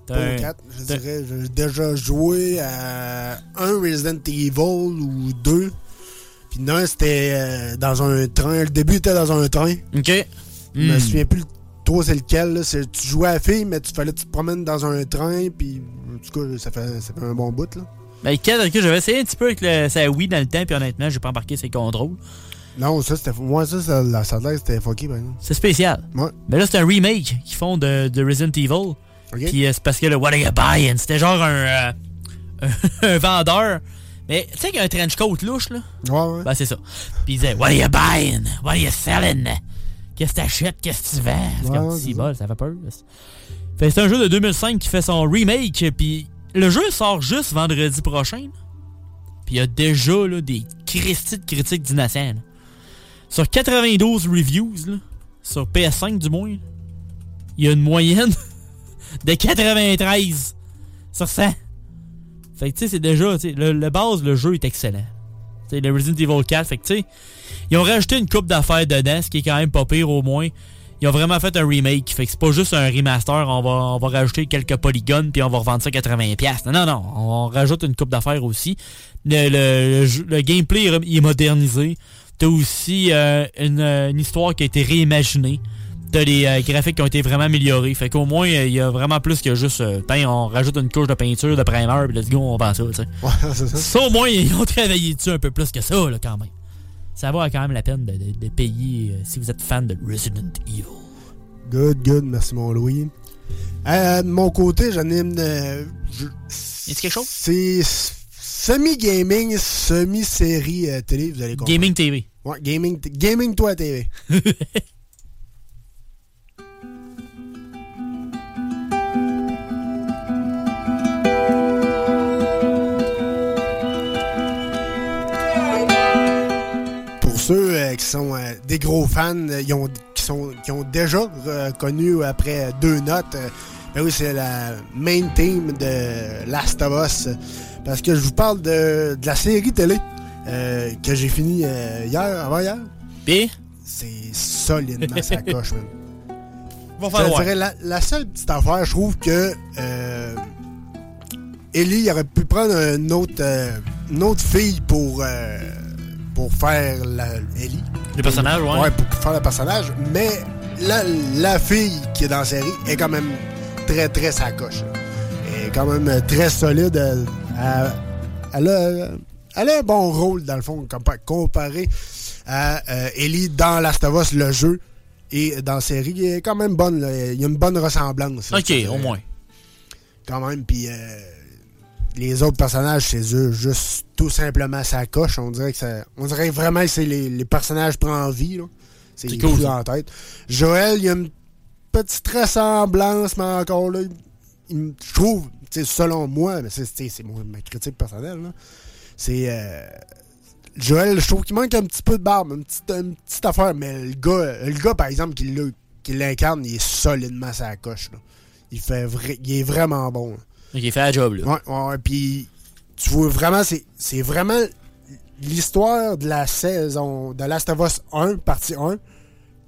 T'as Pas un- au 4, je dirais. J'ai déjà joué à un Resident Evil ou deux. Puis non, c'était euh, dans un train. Le début était dans un train. Ok. Je me Hmm. souviens plus trop c'est lequel. là. Tu jouais à la fille, mais tu fallait que tu te promènes dans un train. Puis, en tout cas, ça fait, ça fait un bon bout. là. Ben, 4, ok, j'avais essayé un petit peu avec le, sa Wii dans le temps, puis honnêtement, j'ai pas embarqué ses contrôles. Non, ça, c'était. Moi, ça, ça, la c'était fucké, par exemple. C'est spécial. Ouais. Mais là, c'est un remake qu'ils font de, de Resident Evil. Puis euh, c'est parce que le What are you buying? C'était genre un, euh, un vendeur. Mais tu sais qu'il y a un trench coat louche, là? Ouais, ouais. Ben, c'est ça. Puis il disait What are you buying? What are you selling? Qu'est-ce que t'achètes? Qu'est-ce que tu vends? C'est Ouais, comme si bol, ça fait peur. Fait c'est un jeu de 2005 qui fait son remake. Puis le jeu sort juste vendredi prochain. Puis il y a déjà là, des de critiques d'innocents. Sur 92 reviews, là, sur PS5 du moins, il y a une moyenne de 93 sur 100. Fait que tu sais, c'est déjà, tu sais, le, base, le jeu est excellent. Tu sais, le Resident Evil 4, fait que tu sais, ils ont rajouté une coupe d'affaires dedans, ce qui est quand même pas pire au moins. Ils ont vraiment fait un remake, fait que c'est pas juste un remaster, on va, on va rajouter quelques polygones puis on va revendre ça 80$. Non, non, non, on rajoute une coupe d'affaires aussi. Le, le- le gameplay il est modernisé. T'as aussi euh, une, euh, une histoire qui a été réimaginée. T'as des euh, graphiques qui ont été vraiment améliorés. Fait qu'au moins, euh, il y a vraiment plus que juste, euh, on rajoute une couche de peinture, de primer, puis let's go, on vend ça, tu sais. Ouais, c'est ça. Ça, au moins, ils ont travaillé dessus un peu plus que ça, là, quand même. Ça vaut quand même la peine de, de- de payer euh, si vous êtes fan de Resident Evil. Good, good, merci mon Louis. Euh, de mon côté, une. euh, je- Est-ce quelque chose? C'est semi-gaming, semi-série euh, télé, vous allez comprendre. Gaming TV. Ouais, gaming, gaming toi TV. Pour ceux euh, qui sont euh, des gros fans, ils ont- qui, sont, qui ont déjà reconnu après deux notes, ben oui, c'est la main team de Last of Us. Parce que je vous parle de, de la série télé euh, que j'ai fini euh, hier, avant-hier. Puis? C'est solidement sa coche, man. Va Je dirais, la, la seule petite affaire, je trouve que euh, Ellie aurait pu prendre une autre, une autre fille pour, euh, pour faire la, Ellie. Le personnage, ouais. Ouais, pour faire le personnage. Mais la, la fille qui est dans la série est quand même très, très sa coche. là. Elle est quand même très solide. Elle, elle- a, elle a un bon rôle, dans le fond, compa- comparé à euh, Ellie dans Last of Us, le jeu. Et dans la série, elle est quand même bonne. là. Il y a une bonne ressemblance. Ok, au moins. Quand même, puis euh, les autres personnages, c'est eux, juste tout simplement sa coche. On dirait que ça, on dirait vraiment que c'est les, les personnages prennent vie. C'est cool ça. la tête. Joël, il y a une petite ressemblance, mais encore là, il je trouve, selon moi, mais c'est ma critique personnelle, c'est. euh, Joël, je trouve qu'il manque un petit peu de barbe, une petite, une petite affaire, mais le gars, le gars par exemple, qui l'incarne, il est solidement sa coche. là. Il, fait vrai, il est vraiment bon. là. Il fait la job, là. Ouais, ouais, puis tu vois vraiment, c'est c'est vraiment l'histoire de la saison de Last of Us 1, partie 1,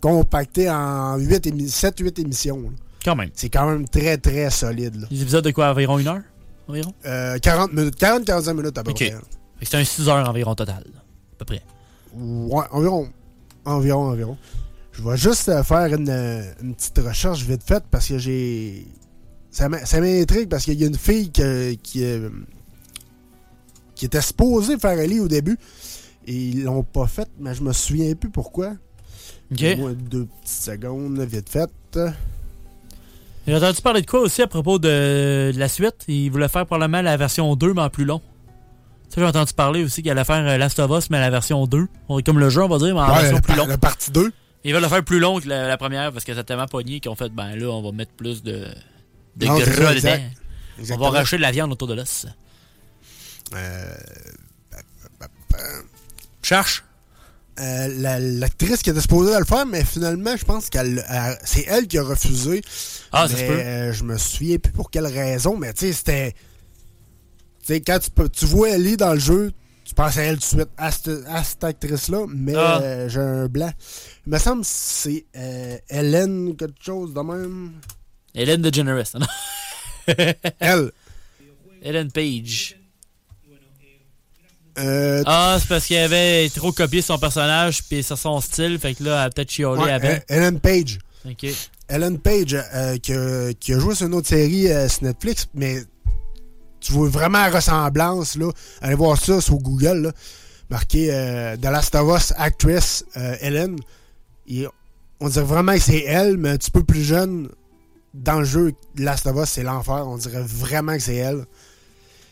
compactée en 7-8 émissions. là. Quand même. C'est quand même très, très solide. là. Les épisodes de quoi, environ une heure? Environ? Euh, 40 minutes, 40-45 minutes à peu près. que c'est un 6 heures environ total. À peu près. Ouais, environ. Environ, environ. Je vais juste euh, faire une, euh, une petite recherche vite faite parce que j'ai. Ça m'intrigue parce qu'il y a une fille que- qui, euh, qui était supposée faire Ellie au début et ils l'ont pas faite, mais je me souviens plus pourquoi. Ok. Deux petites secondes, vite fait. J'ai entendu parler de quoi aussi à propos de, de la suite? Il voulait faire probablement la version 2, mais en plus long. Tu sais, j'ai entendu parler aussi qu'il allait faire euh, Last of Us, mais la version 2. On- Comme le jeu, on va dire, mais en Ouais, version la, plus la partie 2. Ils veulent le faire plus long que la, la première parce que ça a tellement pogné qu'ils ont fait, ben là, on va mettre plus de, de Non, c'est ça, gras exact. dedans. On va racheter de la viande autour de l'os. Euh, Cherche. Euh, la- L'actrice qui était supposée le faire, mais finalement, je pense qu'elle elle- c'est elle qui a refusé. Ah, ça Mais, se peut. euh, je me souviens plus pour quelle raison, mais tu sais, c'était. Tu sais, quand tu, peux- tu vois Ellie dans le jeu, tu penses à elle tout de suite, à cette, à cette actrice-là, mais Ah. euh, j'ai un blanc. Il me semble que c'est Hélène, quelque chose de même. Hélène DeGeneres. non? Elle. Hélène Page. Euh, Ah, c'est parce qu'il avait trop copié son personnage puis sur son style, fait que là, elle a peut-être chiolé ouais, euh, Hélène Page. Ok. Ellen Page, euh, qui, a, qui a joué sur une autre série euh, sur Netflix, mais tu vois vraiment la ressemblance. Là. Allez voir ça sur Google. Là. Marqué The Last of Us Actress Ellen. Et on dirait vraiment que c'est elle, mais un petit peu plus jeune. Dans le jeu, The Last of Us, c'est l'enfer. On dirait vraiment que c'est elle.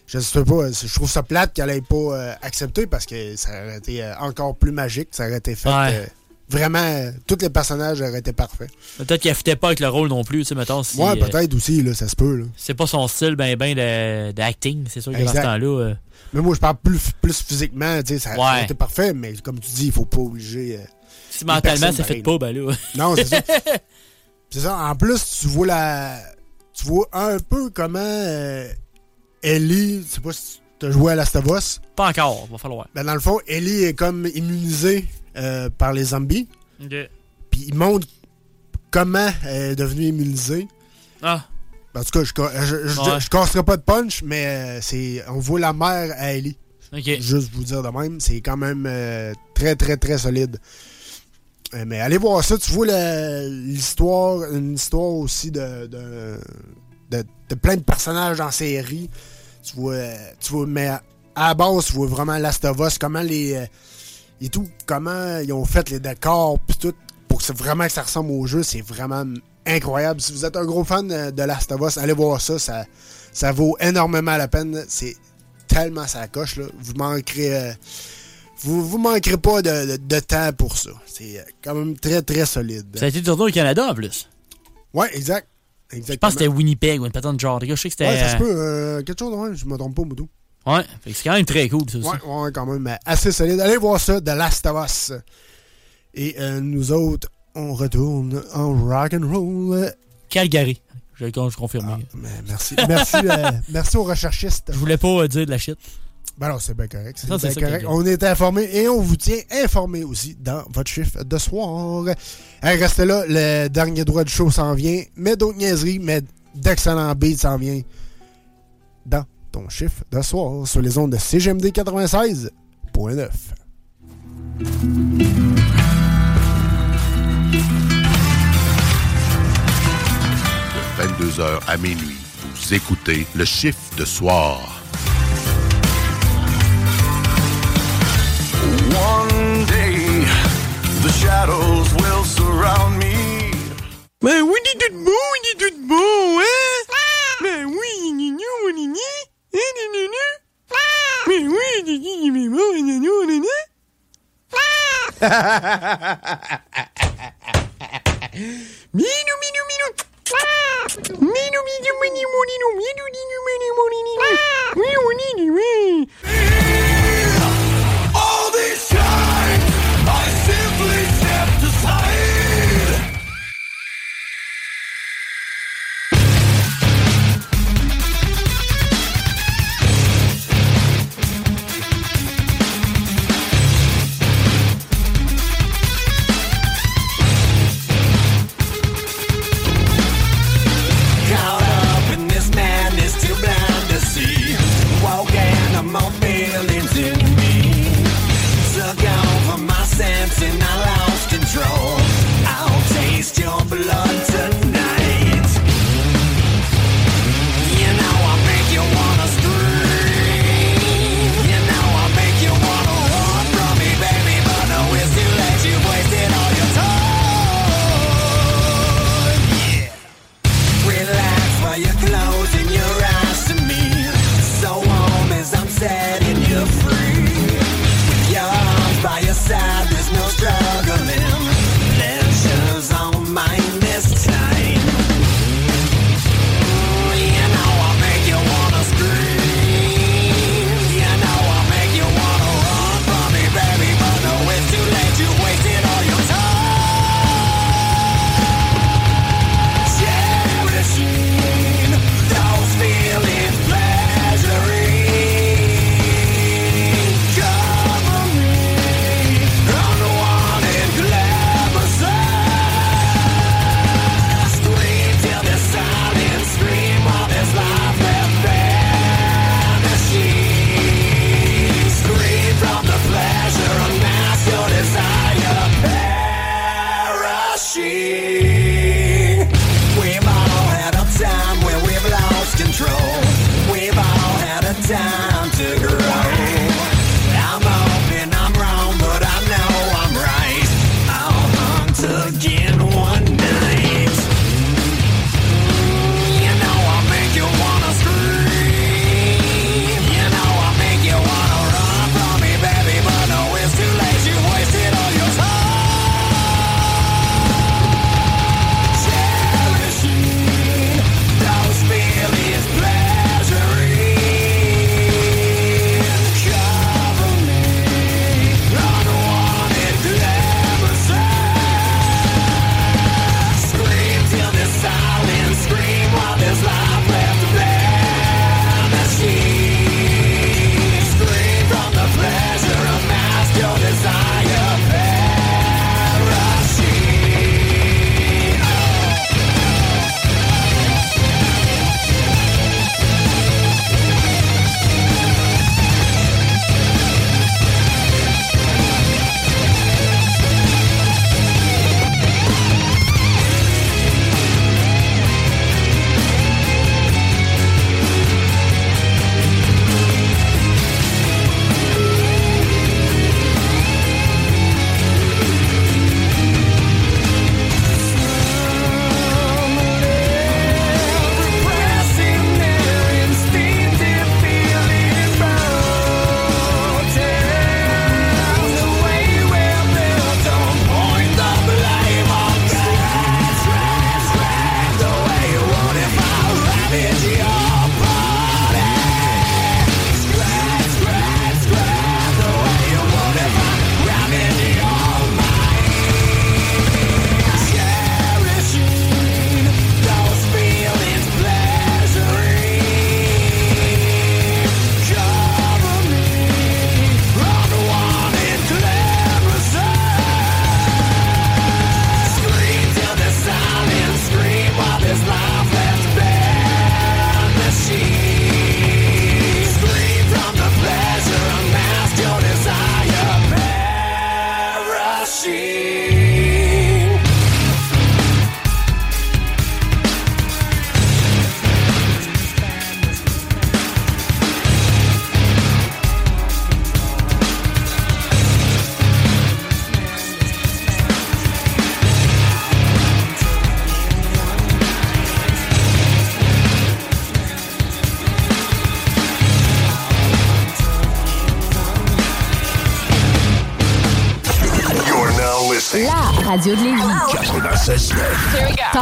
Je sais pas. Je trouve ça plate qu'elle ait pas euh, accepté parce que ça aurait été euh, encore plus magique. Ça aurait été fait. Ouais. euh, vraiment, euh, tous les personnages auraient été parfaits. Peut-être qu'elle fitait pas avec le rôle non plus, tu sais, mettons. Si, ouais, euh, peut-être aussi, là, ça se peut. C'est pas son style, ben, ben, d'acting, c'est sûr que dans ce temps-là. euh, Mais moi, je parle plus, plus physiquement. tu sais, Ça Ouais. aurait été parfait, mais comme tu dis, il faut pas obliger. euh, si mentalement ça fait pas, ben là. Non, c'est ça. c'est ça. En plus, tu vois la. Tu vois un peu comment euh, Ellie. Je sais pas si tu as joué à Last of Us. Pas encore, va falloir. Ben, dans le fond, Ellie est comme immunisée euh, par les zombies. Ok. Puis il montre comment elle est devenue immunisée. Ah. En tout cas, je, je, je, Ouais. je casserai pas de punch, mais euh, c'est on voit la mère à Ellie. Ok. Juste vous dire de même, c'est quand même euh, très, très, très solide. Euh, mais allez voir ça, tu vois l'histoire, une histoire aussi de, de, de, de plein de personnages en série. Tu vois, euh, tu vois, mais à la base, tu vois vraiment Last of Us, comment les. euh, et tout, comment ils ont fait les décors, puis tout, pour que c'est vraiment que ça ressemble au jeu, c'est vraiment incroyable. Si vous êtes un gros fan de, de Last of Us, allez voir ça, ça, ça vaut énormément la peine. C'est tellement ça coche, là. Vous manquerez. euh, vous, vous manquerez pas de, de- de temps pour ça. C'est euh, quand même très très solide. Ça a été tourné au Canada en plus. Ouais, exact. Je pense que c'était Winnipeg ou une patente de genre. Je sais que c'était. Ouais, ça se euh, peut. euh, quelque chose de même, je me trompe pas, Moudou. Ouais, c'est quand même très cool, ça aussi. Ouais, ouais, quand même. mais Assez solide. Allez voir ça, The Last of Us. Et euh, nous autres, on retourne en rock and roll. Calgary. Je, je confirme. merci. Merci, euh, merci aux recherchistes. Je voulais pas dire de la shit. Ben non, c'est bien correct. C'est Ça, c'est bien correct. On est informé et on vous tient informé aussi dans votre chiffre de soir. Hey, restez là, le dernier droit du show s'en vient. Mais d'autres niaiseries, mais d'excellents beats s'en vient dans ton chiffre de soir sur les ondes de CGMD 96.9. 22h à minuit, vous écoutez le chiffre de soir. Shadows will surround me. Ben oui, il est tout beau, il est tout beau, hein? Ben oui, il est mignon, il est mignon. Hein, il est mignon. Ben oui, il est mignon, il est beau, il est mignon, il est mignon. Minou, minou, minou. Minou, minou, minou, minou, minou, minou, minou, minou, minou, minou, minou, minou.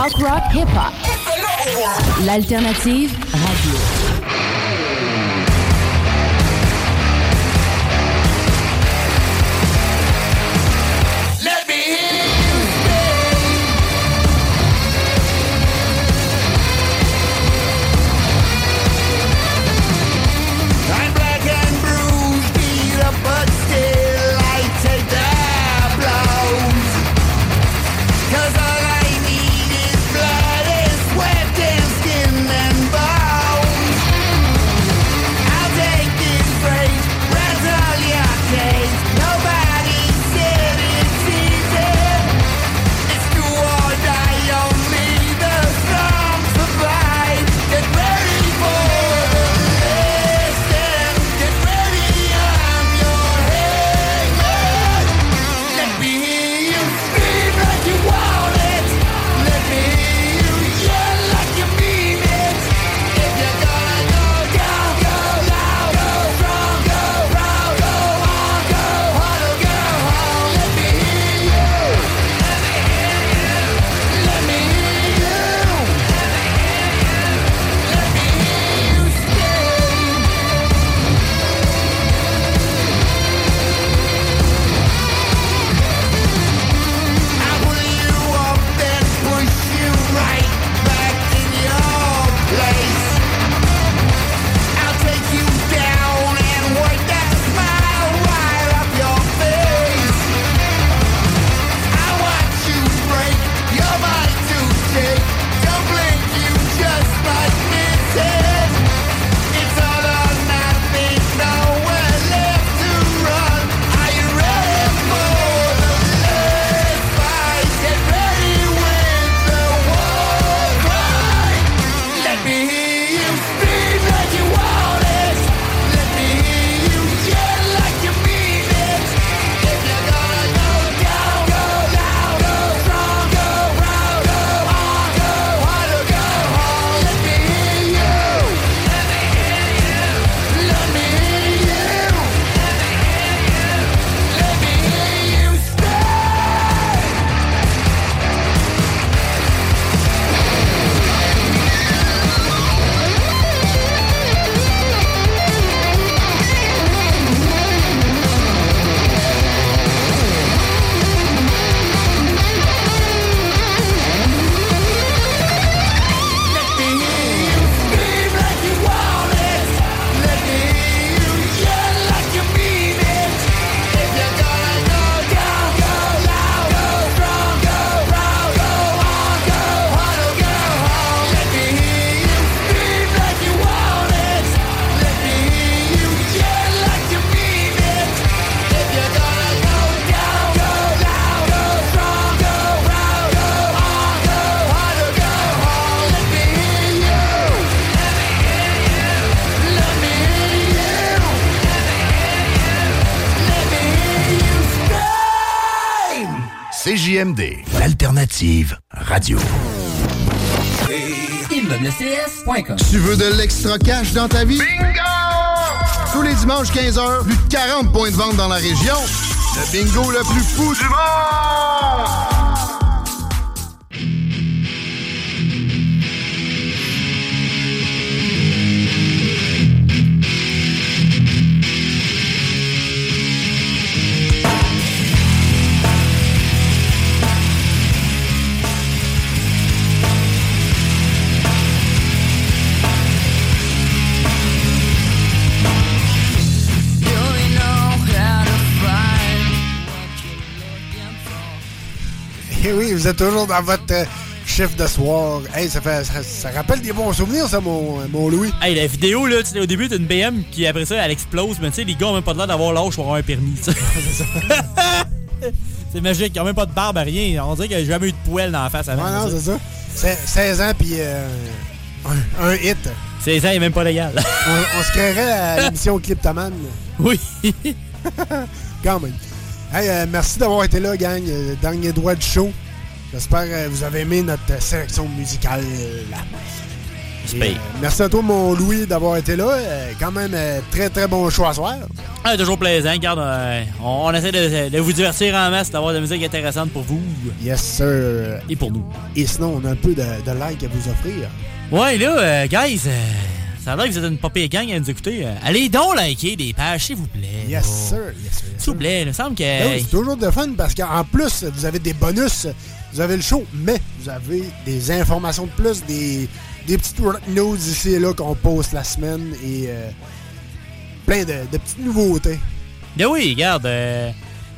Talk rock hip hop. L'alternative radio. Tu veux de l'extra cash dans ta vie? Bingo! Tous les dimanches 15h, plus de 40 points de vente dans la région. Le bingo le plus fou du monde! vous êtes toujours dans votre euh, chiffre de soir. Hey, ça, fait, ça, rappelle des bons souvenirs, ça, mon, euh, mon Louis. Hey, la vidéo, là, au début, t'as une BM qui, après ça, elle explose. Mais tu sais, les gars ont même pas l'air d'avoir l'âge pour avoir un permis. c'est magique. Ils ont même pas de barbe, à rien. On dirait qu'il n'y a jamais eu de poêle dans la face avant. Ouais, non, c'est ça. 16 ans, puis euh, un, hit. 16 ans, il est même pas légal. on, se créerait à l'émission Cliptoman. Oui. Quand. Hey, merci d'avoir été là, gang. Dernier droit du show. J'espère que vous avez aimé notre sélection musicale. Et, euh, merci à toi, mon Louis, d'avoir été là. Euh, quand même, euh, très, très bon choix à soir. Ah, toujours plaisant. Regarde, on, essaie de, vous divertir en masse, d'avoir de la musique intéressante pour vous. Yes, sir. Et pour nous. Et sinon, on a un peu de, like à vous offrir. Ouais, là, guys, ça a l'air que vous êtes une popée gang à nous écouter. allez donc liker des pages, s'il vous plaît. Yes, sir. Yes, sir. S'il vous plaît, il me semble que... Ben c'est toujours de fun parce qu'en plus, vous avez des bonus vous avez le show, mais vous avez des informations de plus, des, des petites news ici et là qu'on poste la semaine et euh, plein de, de petites nouveautés. Ben oui, regarde, euh,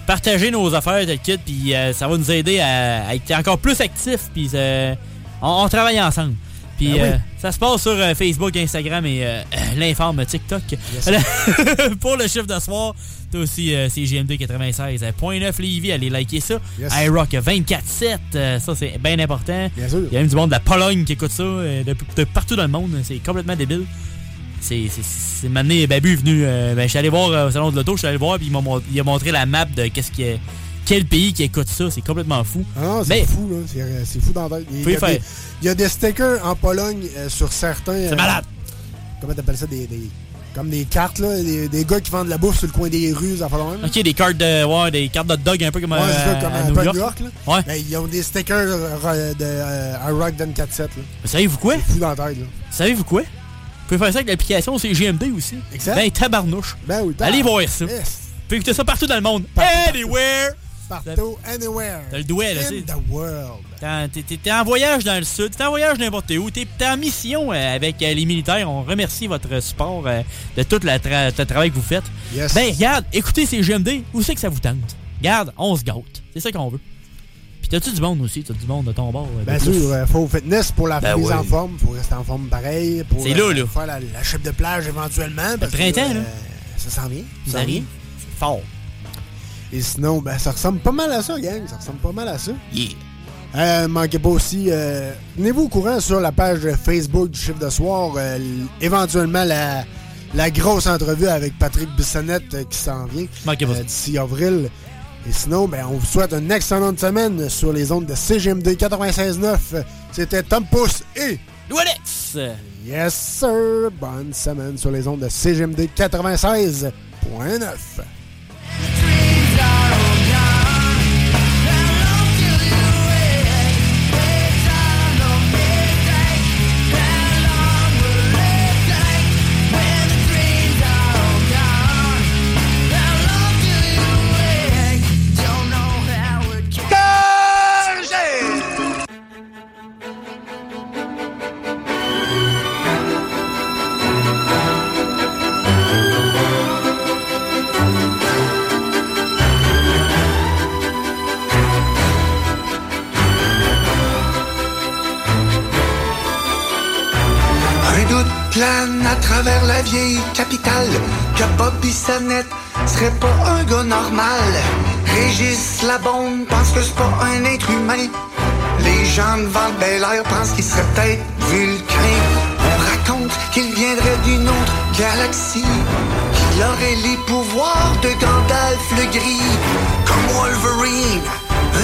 partager nos affaires, tel kit, puis euh, ça va nous aider à, être encore plus actifs, puis on travaille ensemble. Puis Ben oui. euh, ça se passe sur euh, Facebook, Instagram et euh, l'informe TikTok. Pour le chiffre de soir, t'as aussi CGMD 96.9 Lévis, allez liker ça. Yes. iRock 24.7, euh, ça c'est bien important. Bien sûr. Il y a même du monde de la Pologne qui écoute ça, de, de partout dans le monde. C'est complètement débile. C'est Mané Babu est venu. ben, je suis allé voir au salon de l'auto, je suis allé voir, puis il m'a montré la map de qu'est-ce qui est- quel pays qui écoute ça? C'est complètement fou. Ah non, c'est fou, là. C'est- fou dans la tête. Il y a faire. des, il y a des stickers en Pologne euh, sur certains. C'est malade. Comment t'appelles ça des, des- Comme des cartes, là. Des, des gars qui vendent de la bouffe sur le coin des rues, ça fait même. Ok, des cartes de, ouais, des cartes de dog un peu comme, Ouais, c'est ça, euh, comme à un New peu à York. New York, là. Ouais. Ben, ils ont des stickers euh, de euh, un Rock 24-7, là. Mais savez-vous quoi? C'est fou dans la tête, là. Savez-vous quoi? Vous pouvez faire ça avec l'application CGMD aussi. Exact. Ben, tabarnouche. Ben oui, Allez voir ça. Yes. Vous pouvez écouter ça partout dans le monde. Anywhere! Partout, anywhere. T'as le doigt, là, In the world. T'es- en voyage dans le sud, t'es en voyage n'importe où, t'es t'es en mission euh, avec euh, les militaires. On remercie votre support euh, de tout le, tra- le travail que vous faites. Yes. Ben, regarde, écoutez ces GMD, où c'est que ça vous tente? Regarde, on se gâte. C'est ça qu'on veut. Puis t'as-tu du monde aussi? T'as du monde de ton bord? euh, Bien sûr, euh, faut fitness pour la Ben mise oui. en forme. Faut rester en forme pareil. pour, C'est là, là. Faire la, la chip de plage éventuellement. parce que, printemps, là. euh, Ça s'en vient. Ça arrive. C'est fort. Et sinon, ben, ça ressemble pas mal à ça, gang. Ça ressemble pas mal à ça. Yeah. Euh, manquez pas aussi, euh, tenez-vous au courant sur la page Facebook du chiffre de soir, euh, éventuellement la, la grosse entrevue avec Patrick Bissonnette qui s'en vient Manquez pas ça. d'ici avril. Et sinon, ben, on vous souhaite une excellente semaine sur les ondes de CGMD 96.9. C'était Tom Pousse et Alex! Yes sir! Bonne semaine sur les ondes de CGMD 96.9. que Bobby Sannette serait pas un gars normal. Régis bombe pense que c'est pas un être humain. Les gens le Bel Air pensent qu'il serait peut-être vulcain. On raconte qu'il viendrait d'une autre galaxie, qu'il aurait les pouvoirs de Gandalf le gris, comme Wolverine.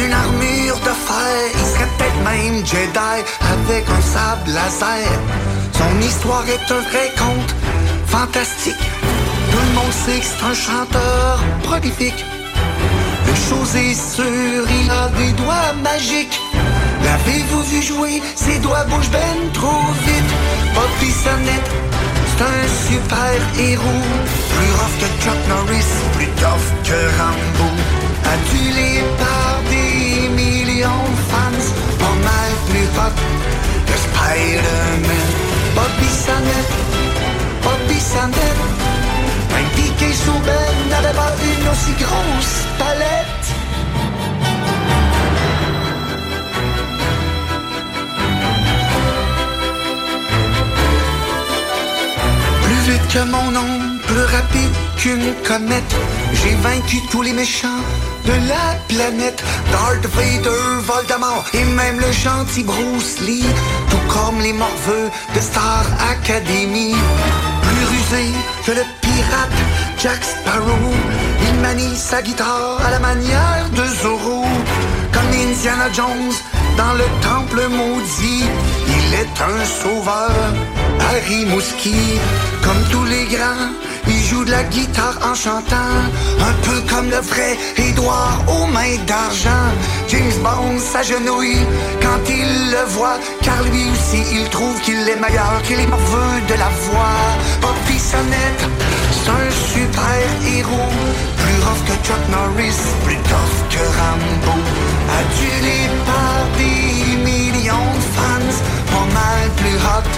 Une armure de fer, il serait peut-être même Jedi avec un sable laser. Son histoire est un vrai conte fantastique. Tout le monde sait que c'est un chanteur prolifique. Une chose est sûre, il a des doigts magiques. L'avez-vous vu jouer? Ses doigts bougent ben trop vite. Bobby Sonnette, c'est un super héros. Plus rough que Chuck Norris, plus tough que Rambo. Adulé par des millions de fans, pas mal plus hot que Spider-Man. Bobby Sonnette, Souben n'avait pas une aussi grosse palette. Plus vite que mon ombre, plus rapide qu'une comète. J'ai vaincu tous les méchants de la planète. Darth Vader, Voldemort et même le gentil Bruce Lee. Tout comme les morveux de Star Academy. Plus rusé que le pirate Jack Sparrow. Il manie sa guitare à la manière de Zorro. Comme Indiana Jones dans le temple maudit. Il est un sauveur. Harry Mouski, comme tous les grands, joue de la guitare en chantant. Un peu comme le vrai Édouard aux mains d'argent. James Bond s'agenouille quand il le voit, car lui aussi il trouve qu'il est meilleur, qu'il est morveux de la voix. Bobby Sonnette, c'est un super héros, plus rough que Chuck Norris, plus tough que Rambo. Adulé par des millions de fans, pas mal plus hot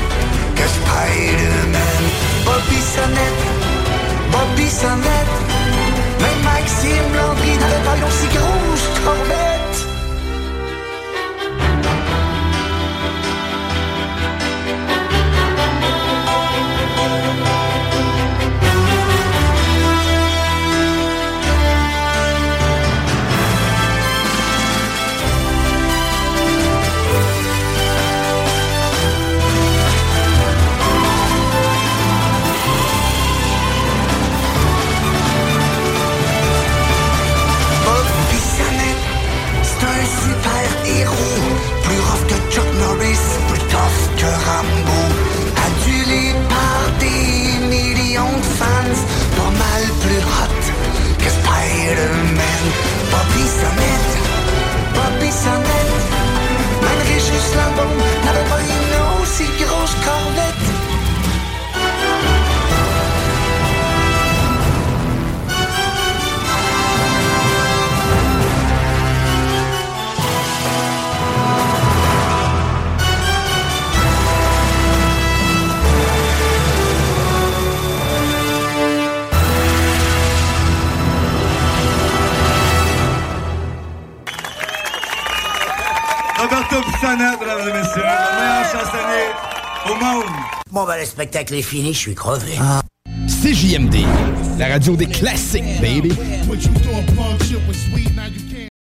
que Spider-Man. Bobby Sonnette, Bobby Sonnette, même Maxime Landry n'avait pas corvette. Que Rambo. Adulé par des millions de fans, pas mal plus hot que Spider-Man. Bobby Sonnette, Roberto Pisana, mesdames et messieurs, le meilleur chansonnier au monde. Bon, ben, le spectacle est fini, je suis crevé. CJMD, la radio des classiques, baby.